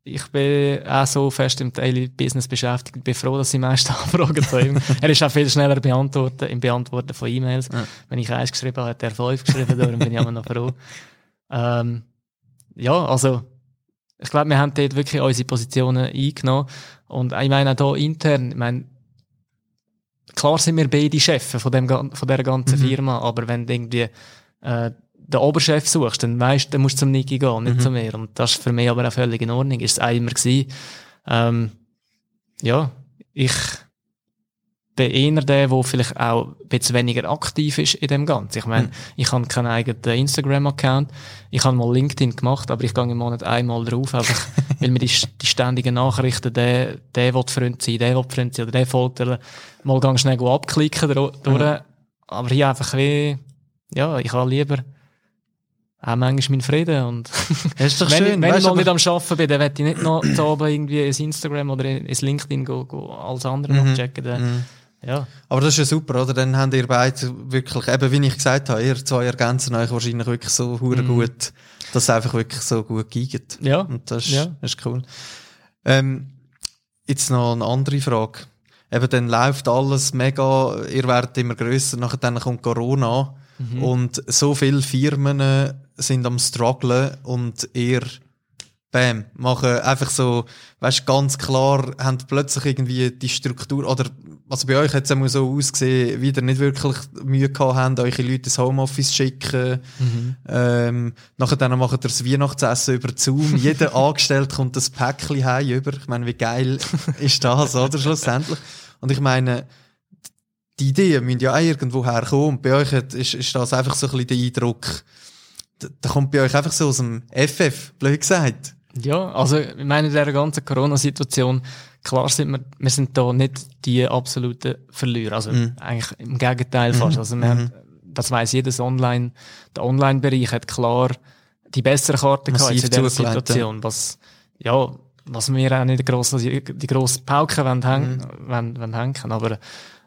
ich bin auch so fest im Daily Business beschäftigt. Ich bin froh, dass ich meiste Anfragen zu ihm. er ist auch viel schneller beantworten, im Beantworten von E-Mails. Ja. Wenn ich eins geschrieben habe, hat er fünf geschrieben, darum bin ich immer noch froh. Ähm, ja, also, ich glaube, wir haben dort wirklich unsere Positionen eingenommen. Und ich meine auch hier intern, ich meine, klar sind wir beide Chefs von, dem, von dieser ganzen mhm. Firma, aber wenn irgendwie, äh, den Oberchef suchst, dann weißt, dann musst du zum Niki gehen, nicht mhm. zu mir. Und das ist für mich aber auch völlig in Ordnung. Ist es auch immer gewesen. Ähm, ja, ich bin eher der, der vielleicht auch ein bisschen weniger aktiv ist in dem Ganzen. Ich meine, mhm. ich habe keinen eigenen Instagram-Account. Ich habe mal LinkedIn gemacht, aber ich gehe im Monat einmal drauf, einfach, weil mir die, die ständigen Nachrichten, der, der will Freund sein, der will Freund sein, oder der folgt, mal ganz schnell abklicken durch. Mhm. Aber hier einfach wie, ja, ich habe lieber auch manchmal mein Frieden. Und das ist doch wenn schön. Ich, wenn weißt, ich mal nicht am Arbeiten bin, dann werde ich nicht noch zu oben irgendwie ins Instagram oder ins LinkedIn go, go alles andere mhm. noch checken. Dann, mhm. Ja. Aber das ist ja super, oder? Dann habt ihr beide wirklich, eben wie ich gesagt habe, ihr zwei ergänzen euch wahrscheinlich wirklich so mhm. gut, dass es einfach wirklich so gut geht. Ja. Und das, ja. das ist cool. Ähm, jetzt noch eine andere Frage. Eben, dann läuft alles mega, ihr werdet immer grösser, nachher dann kommt Corona. Mhm. Und so viele Firmen sind am strugglen und ihr bam, machen einfach so, weißt ganz klar, haben plötzlich irgendwie die Struktur, oder, also bei euch hat es immer so ausgesehen, wie ihr nicht wirklich Mühe gehabt habt, eure Leute ins Homeoffice schicken, mhm. ähm, nachher dann macht ihr das Weihnachtsessen über Zoom, jeder Angestellte kommt das Päckchen heim über, ich meine, wie geil ist das, oder, schlussendlich? Und ich meine, die Ideen müssen ja auch irgendwo herkommen. Und bei euch hat, ist, ist das einfach so ein bisschen der Eindruck, da, da kommt bei euch einfach so aus dem FF, blöd gesagt. Ja, also, ich meine, in dieser ganzen Corona-Situation, klar sind wir, wir sind da nicht die absoluten Verlierer. Also, mm. eigentlich im Gegenteil fast. Mm. Also, wir mm. haben, das weiss jedes Online, der Online-Bereich hat klar die bessere Karte gehabt in dieser Situation. Was, ja, was wir auch nicht die grosse, die grosse Pauke wollen, hängen, mm. wollen, wollen hängen. Aber,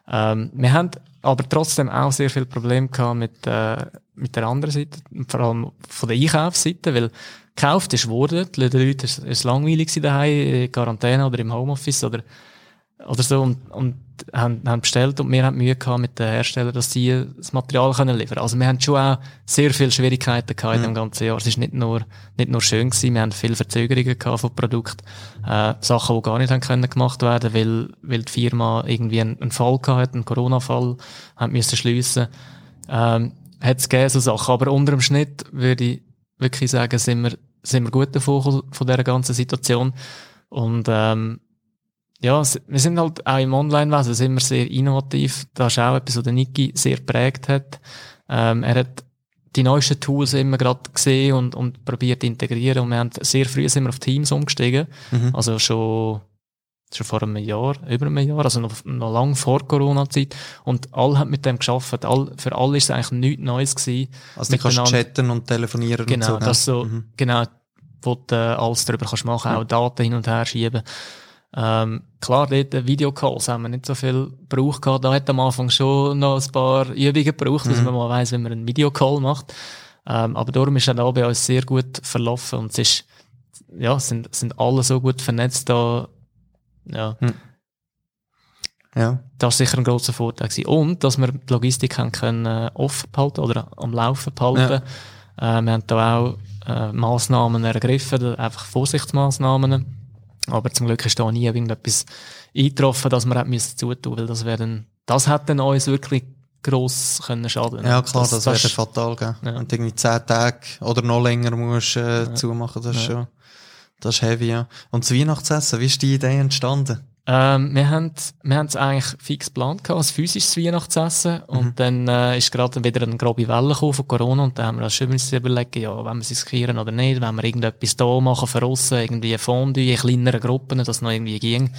ähm, wir haben aber trotzdem auch sehr viel Probleme gehabt mit, äh, mit der anderen Seite, vor allem von der Einkaufsseite, weil gekauft ist worden, die Leute, ist langweilig daheim, in Quarantäne oder im Homeoffice oder, oder so und, und haben, haben bestellt und wir haben Mühe gehabt mit den Herstellern, dass sie das Material können liefern. Also wir haben schon auch sehr viele Schwierigkeiten gehabt in dem mhm. ganzen Jahr. Es ist nicht nur, nicht nur schön gewesen, wir haben viele Verzögerungen gehabt von Produkten, äh, Sachen, die gar nicht haben können gemacht werden, weil, weil die Firma irgendwie einen, einen Fall gehabt hat, einen Corona-Fall, haben müssen schliessen. Ähm, hat es so Sachen. Aber unter dem Schnitt würde ich wirklich sagen, sind wir, sind wir gut davon von dieser ganzen Situation. Und, ähm, ja, wir sind halt auch im Online-Wesen sind wir sehr innovativ. Das ist auch etwas, was der Niki sehr prägt hat. Ähm, er hat die neuesten Tools immer gerade gesehen und, und probiert integrieren. Und wir haben sehr früh sind wir auf Teams umgestiegen. Mhm. Also schon, schon vor einem Jahr, über einem Jahr, also noch, noch lang vor Corona-Zeit. Und alle haben mit dem geschafft. All, für alle ist es eigentlich nichts Neues gewesen. Also du kannst chatten und telefonieren genau, und so. Das so mhm. Genau, wo du äh, alles darüber kannst machen, mhm. auch Daten hin und her schieben. Ähm, klar, dort Videocalls haben wir nicht so viel Brauch gehabt. Da hat am Anfang schon noch ein paar Übungen gebraucht, mhm. dass man mal weiss, wenn man einen Videocall macht. Ähm, aber darum ist da bei uns sehr gut verlaufen und es ist, ja, sind, sind alle so gut vernetzt da, ja. Mhm. Ja. Das war sicher ein grosser Vorteil gewesen. Und, dass wir die Logistik haben können, äh, offen behalten oder am Laufen behalten. Äh, wir haben da auch äh, Massnahmen ergriffen, einfach Vorsichtsmaßnahmen. Aber zum Glück ist da nie irgendetwas eingetroffen, dass wir hätten müssen zutun, weil das wäre dann, das hat dann uns wirklich gross können schaden. Ja klar, das, das wäre fatal, gell? Ja. Wenn du irgendwie zehn Tage oder noch länger musst äh, ja. zumachen, das ja. schon, das ist heavy, ja. Und das Weihnachtsessen, wie ist die Idee entstanden? Ähm, wir haben wir haben es eigentlich fix geplant gehabt, als physisches Weihnachtsessen. Mhm. Und dann äh, ist gerade wieder eine grobe Welle gekommen von Corona und dann haben wir uns schon überlegen, ja, wenn wir es riskieren oder nicht, wenn wir irgendetwas da machen für aussen, irgendwie ein Fondue in kleineren Gruppen, dass es noch irgendwie ging.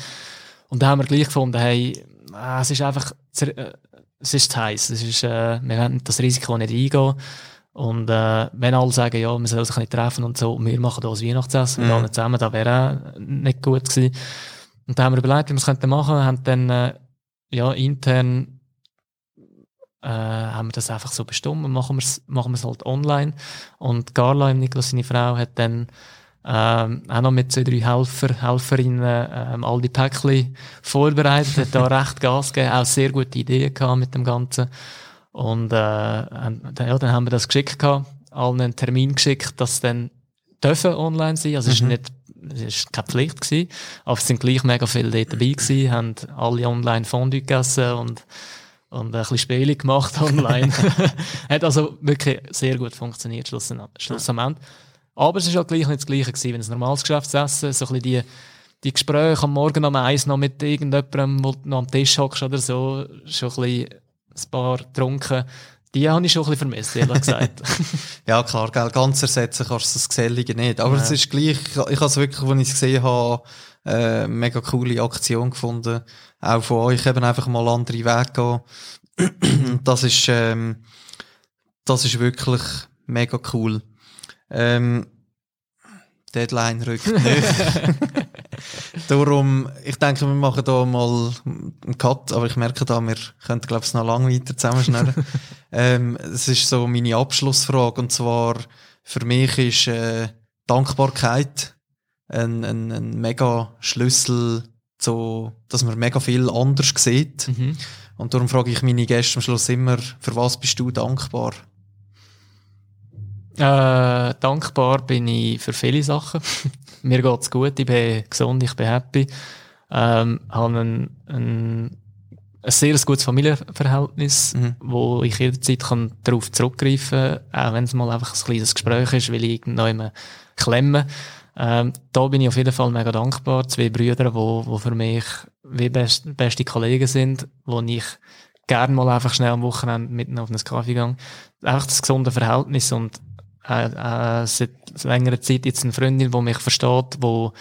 Und dann haben wir gleich gefunden, hey, äh, es ist einfach, äh, es ist zu heiß. Es ist, äh, wir wollen das Risiko nicht eingehen. Und äh, wenn alle sagen, ja, man soll sich nicht treffen und so, und wir machen da das Weihnachtsessen mhm. mit allen zusammen, das wäre auch nicht gut gewesen. Und da haben wir überlegt, wie wir es machen könnten. haben dann äh, ja, intern äh, haben wir das einfach so bestimmt und machen wir es machen wir's halt online. Und Carla, Niklas, seine Frau, hat dann ähm, auch noch mit zwei, drei Helfer, Helferinnen ähm, all die Päckchen vorbereitet, hat da recht Gas gegeben, auch sehr gute Ideen gehabt mit dem Ganzen. Und äh, ja, dann haben wir das geschickt gehabt, allen einen Termin geschickt, dass dann dürfen online sein. Also mhm. es ist nicht es war keine Pflicht gewesen, aber es sind gleich mega viele dort dabei gewesen, haben alle online Fondue gegessen und, und ein bisschen Spiele gemacht online. Hat also wirklich sehr gut funktioniert, schlussendlich. Aber es ist halt gleich nicht das Gleiche gewesen, wenn es normales Geschäftsessen, so ein bisschen die, die Gespräche am Morgen um eins noch mit irgendjemandem, wo du noch am Tisch hockst oder so, schon ein bisschen ein paar getrunken, die habe ich schon ein bisschen vermisst, ehrlich gesagt. ja, klar, gell, ganz ersetzen kannst du das Gesellige nicht. Aber ja. es ist gleich, ich habe es wirklich, als ich es gesehen habe, äh, mega coole Aktion gefunden. Auch von euch eben einfach mal andere Wege gehen. das ist, ähm, das ist wirklich mega cool. Ähm, Deadline rückt nicht. Darum, ich denke, wir machen da mal einen Cut, aber ich merke da, wir könnten, glaube ich, noch lange weiter zusammenschneiden. ähm, es ist so meine Abschlussfrage, und zwar, für mich ist äh, Dankbarkeit ein, ein, ein mega Schlüssel zu, dass man mega viel anders sieht. Mhm. Und darum frage ich meine Gäste am Schluss immer, für was bist du dankbar? Äh, dankbar bin ich für viele Sachen. Mir geht's gut, ich bin gesund, ich bin happy. Ähm, habe ein, ein, ein sehr gutes Familienverhältnis, mhm. wo ich jederzeit kann darauf zurückgreifen kann, auch wenn es mal einfach ein kleines Gespräch ist, weil ich noch immer klemme. Ähm, da bin ich auf jeden Fall mega dankbar. Zwei Brüder, wo, wo für mich wie best, beste Kollegen sind, wo ich gerne mal einfach schnell am Wochenende mitten auf einen Kaffee gehe. Einfach das gesunde Verhältnis und äh, äh, seit längerer Zeit jetzt eine Freundin, die mich versteht, wo,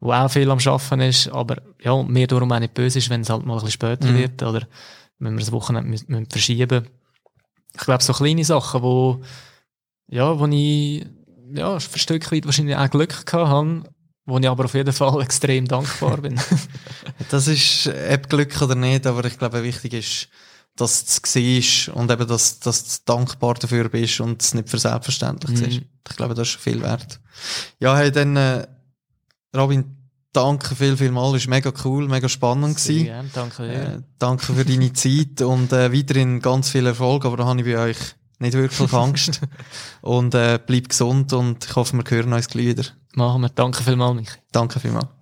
wo auch viel am Schaffen ist, aber ja, mir darum auch nicht böse ist, wenn es halt mal ein bisschen später mhm. wird oder wenn wir das Wochenende müssen, müssen verschieben Ich glaube, so kleine Sachen, wo, ja, wo ich, ja, ein Stück weit wahrscheinlich auch Glück gehabt habe, wo ich aber auf jeden Fall extrem dankbar bin. das ist, ob Glück oder nicht, aber ich glaube, wichtig ist, dass du es siehst und eben, dass, dass du dankbar dafür bist und es nicht für selbstverständlich mhm. siehst. Ich glaube, das ist viel wert. Ja, hey, dann, äh, Robin, danke viel, viel mal. Es war mega cool, mega spannend. Sehr gern, danke. Äh, danke für deine Zeit und äh, weiterhin ganz viel Erfolg, aber da habe ich bei euch nicht wirklich Angst. und äh, bleib gesund und ich hoffe, wir hören uns gleich wieder. Machen wir. Danke vielmals, Michi. Danke vielmals.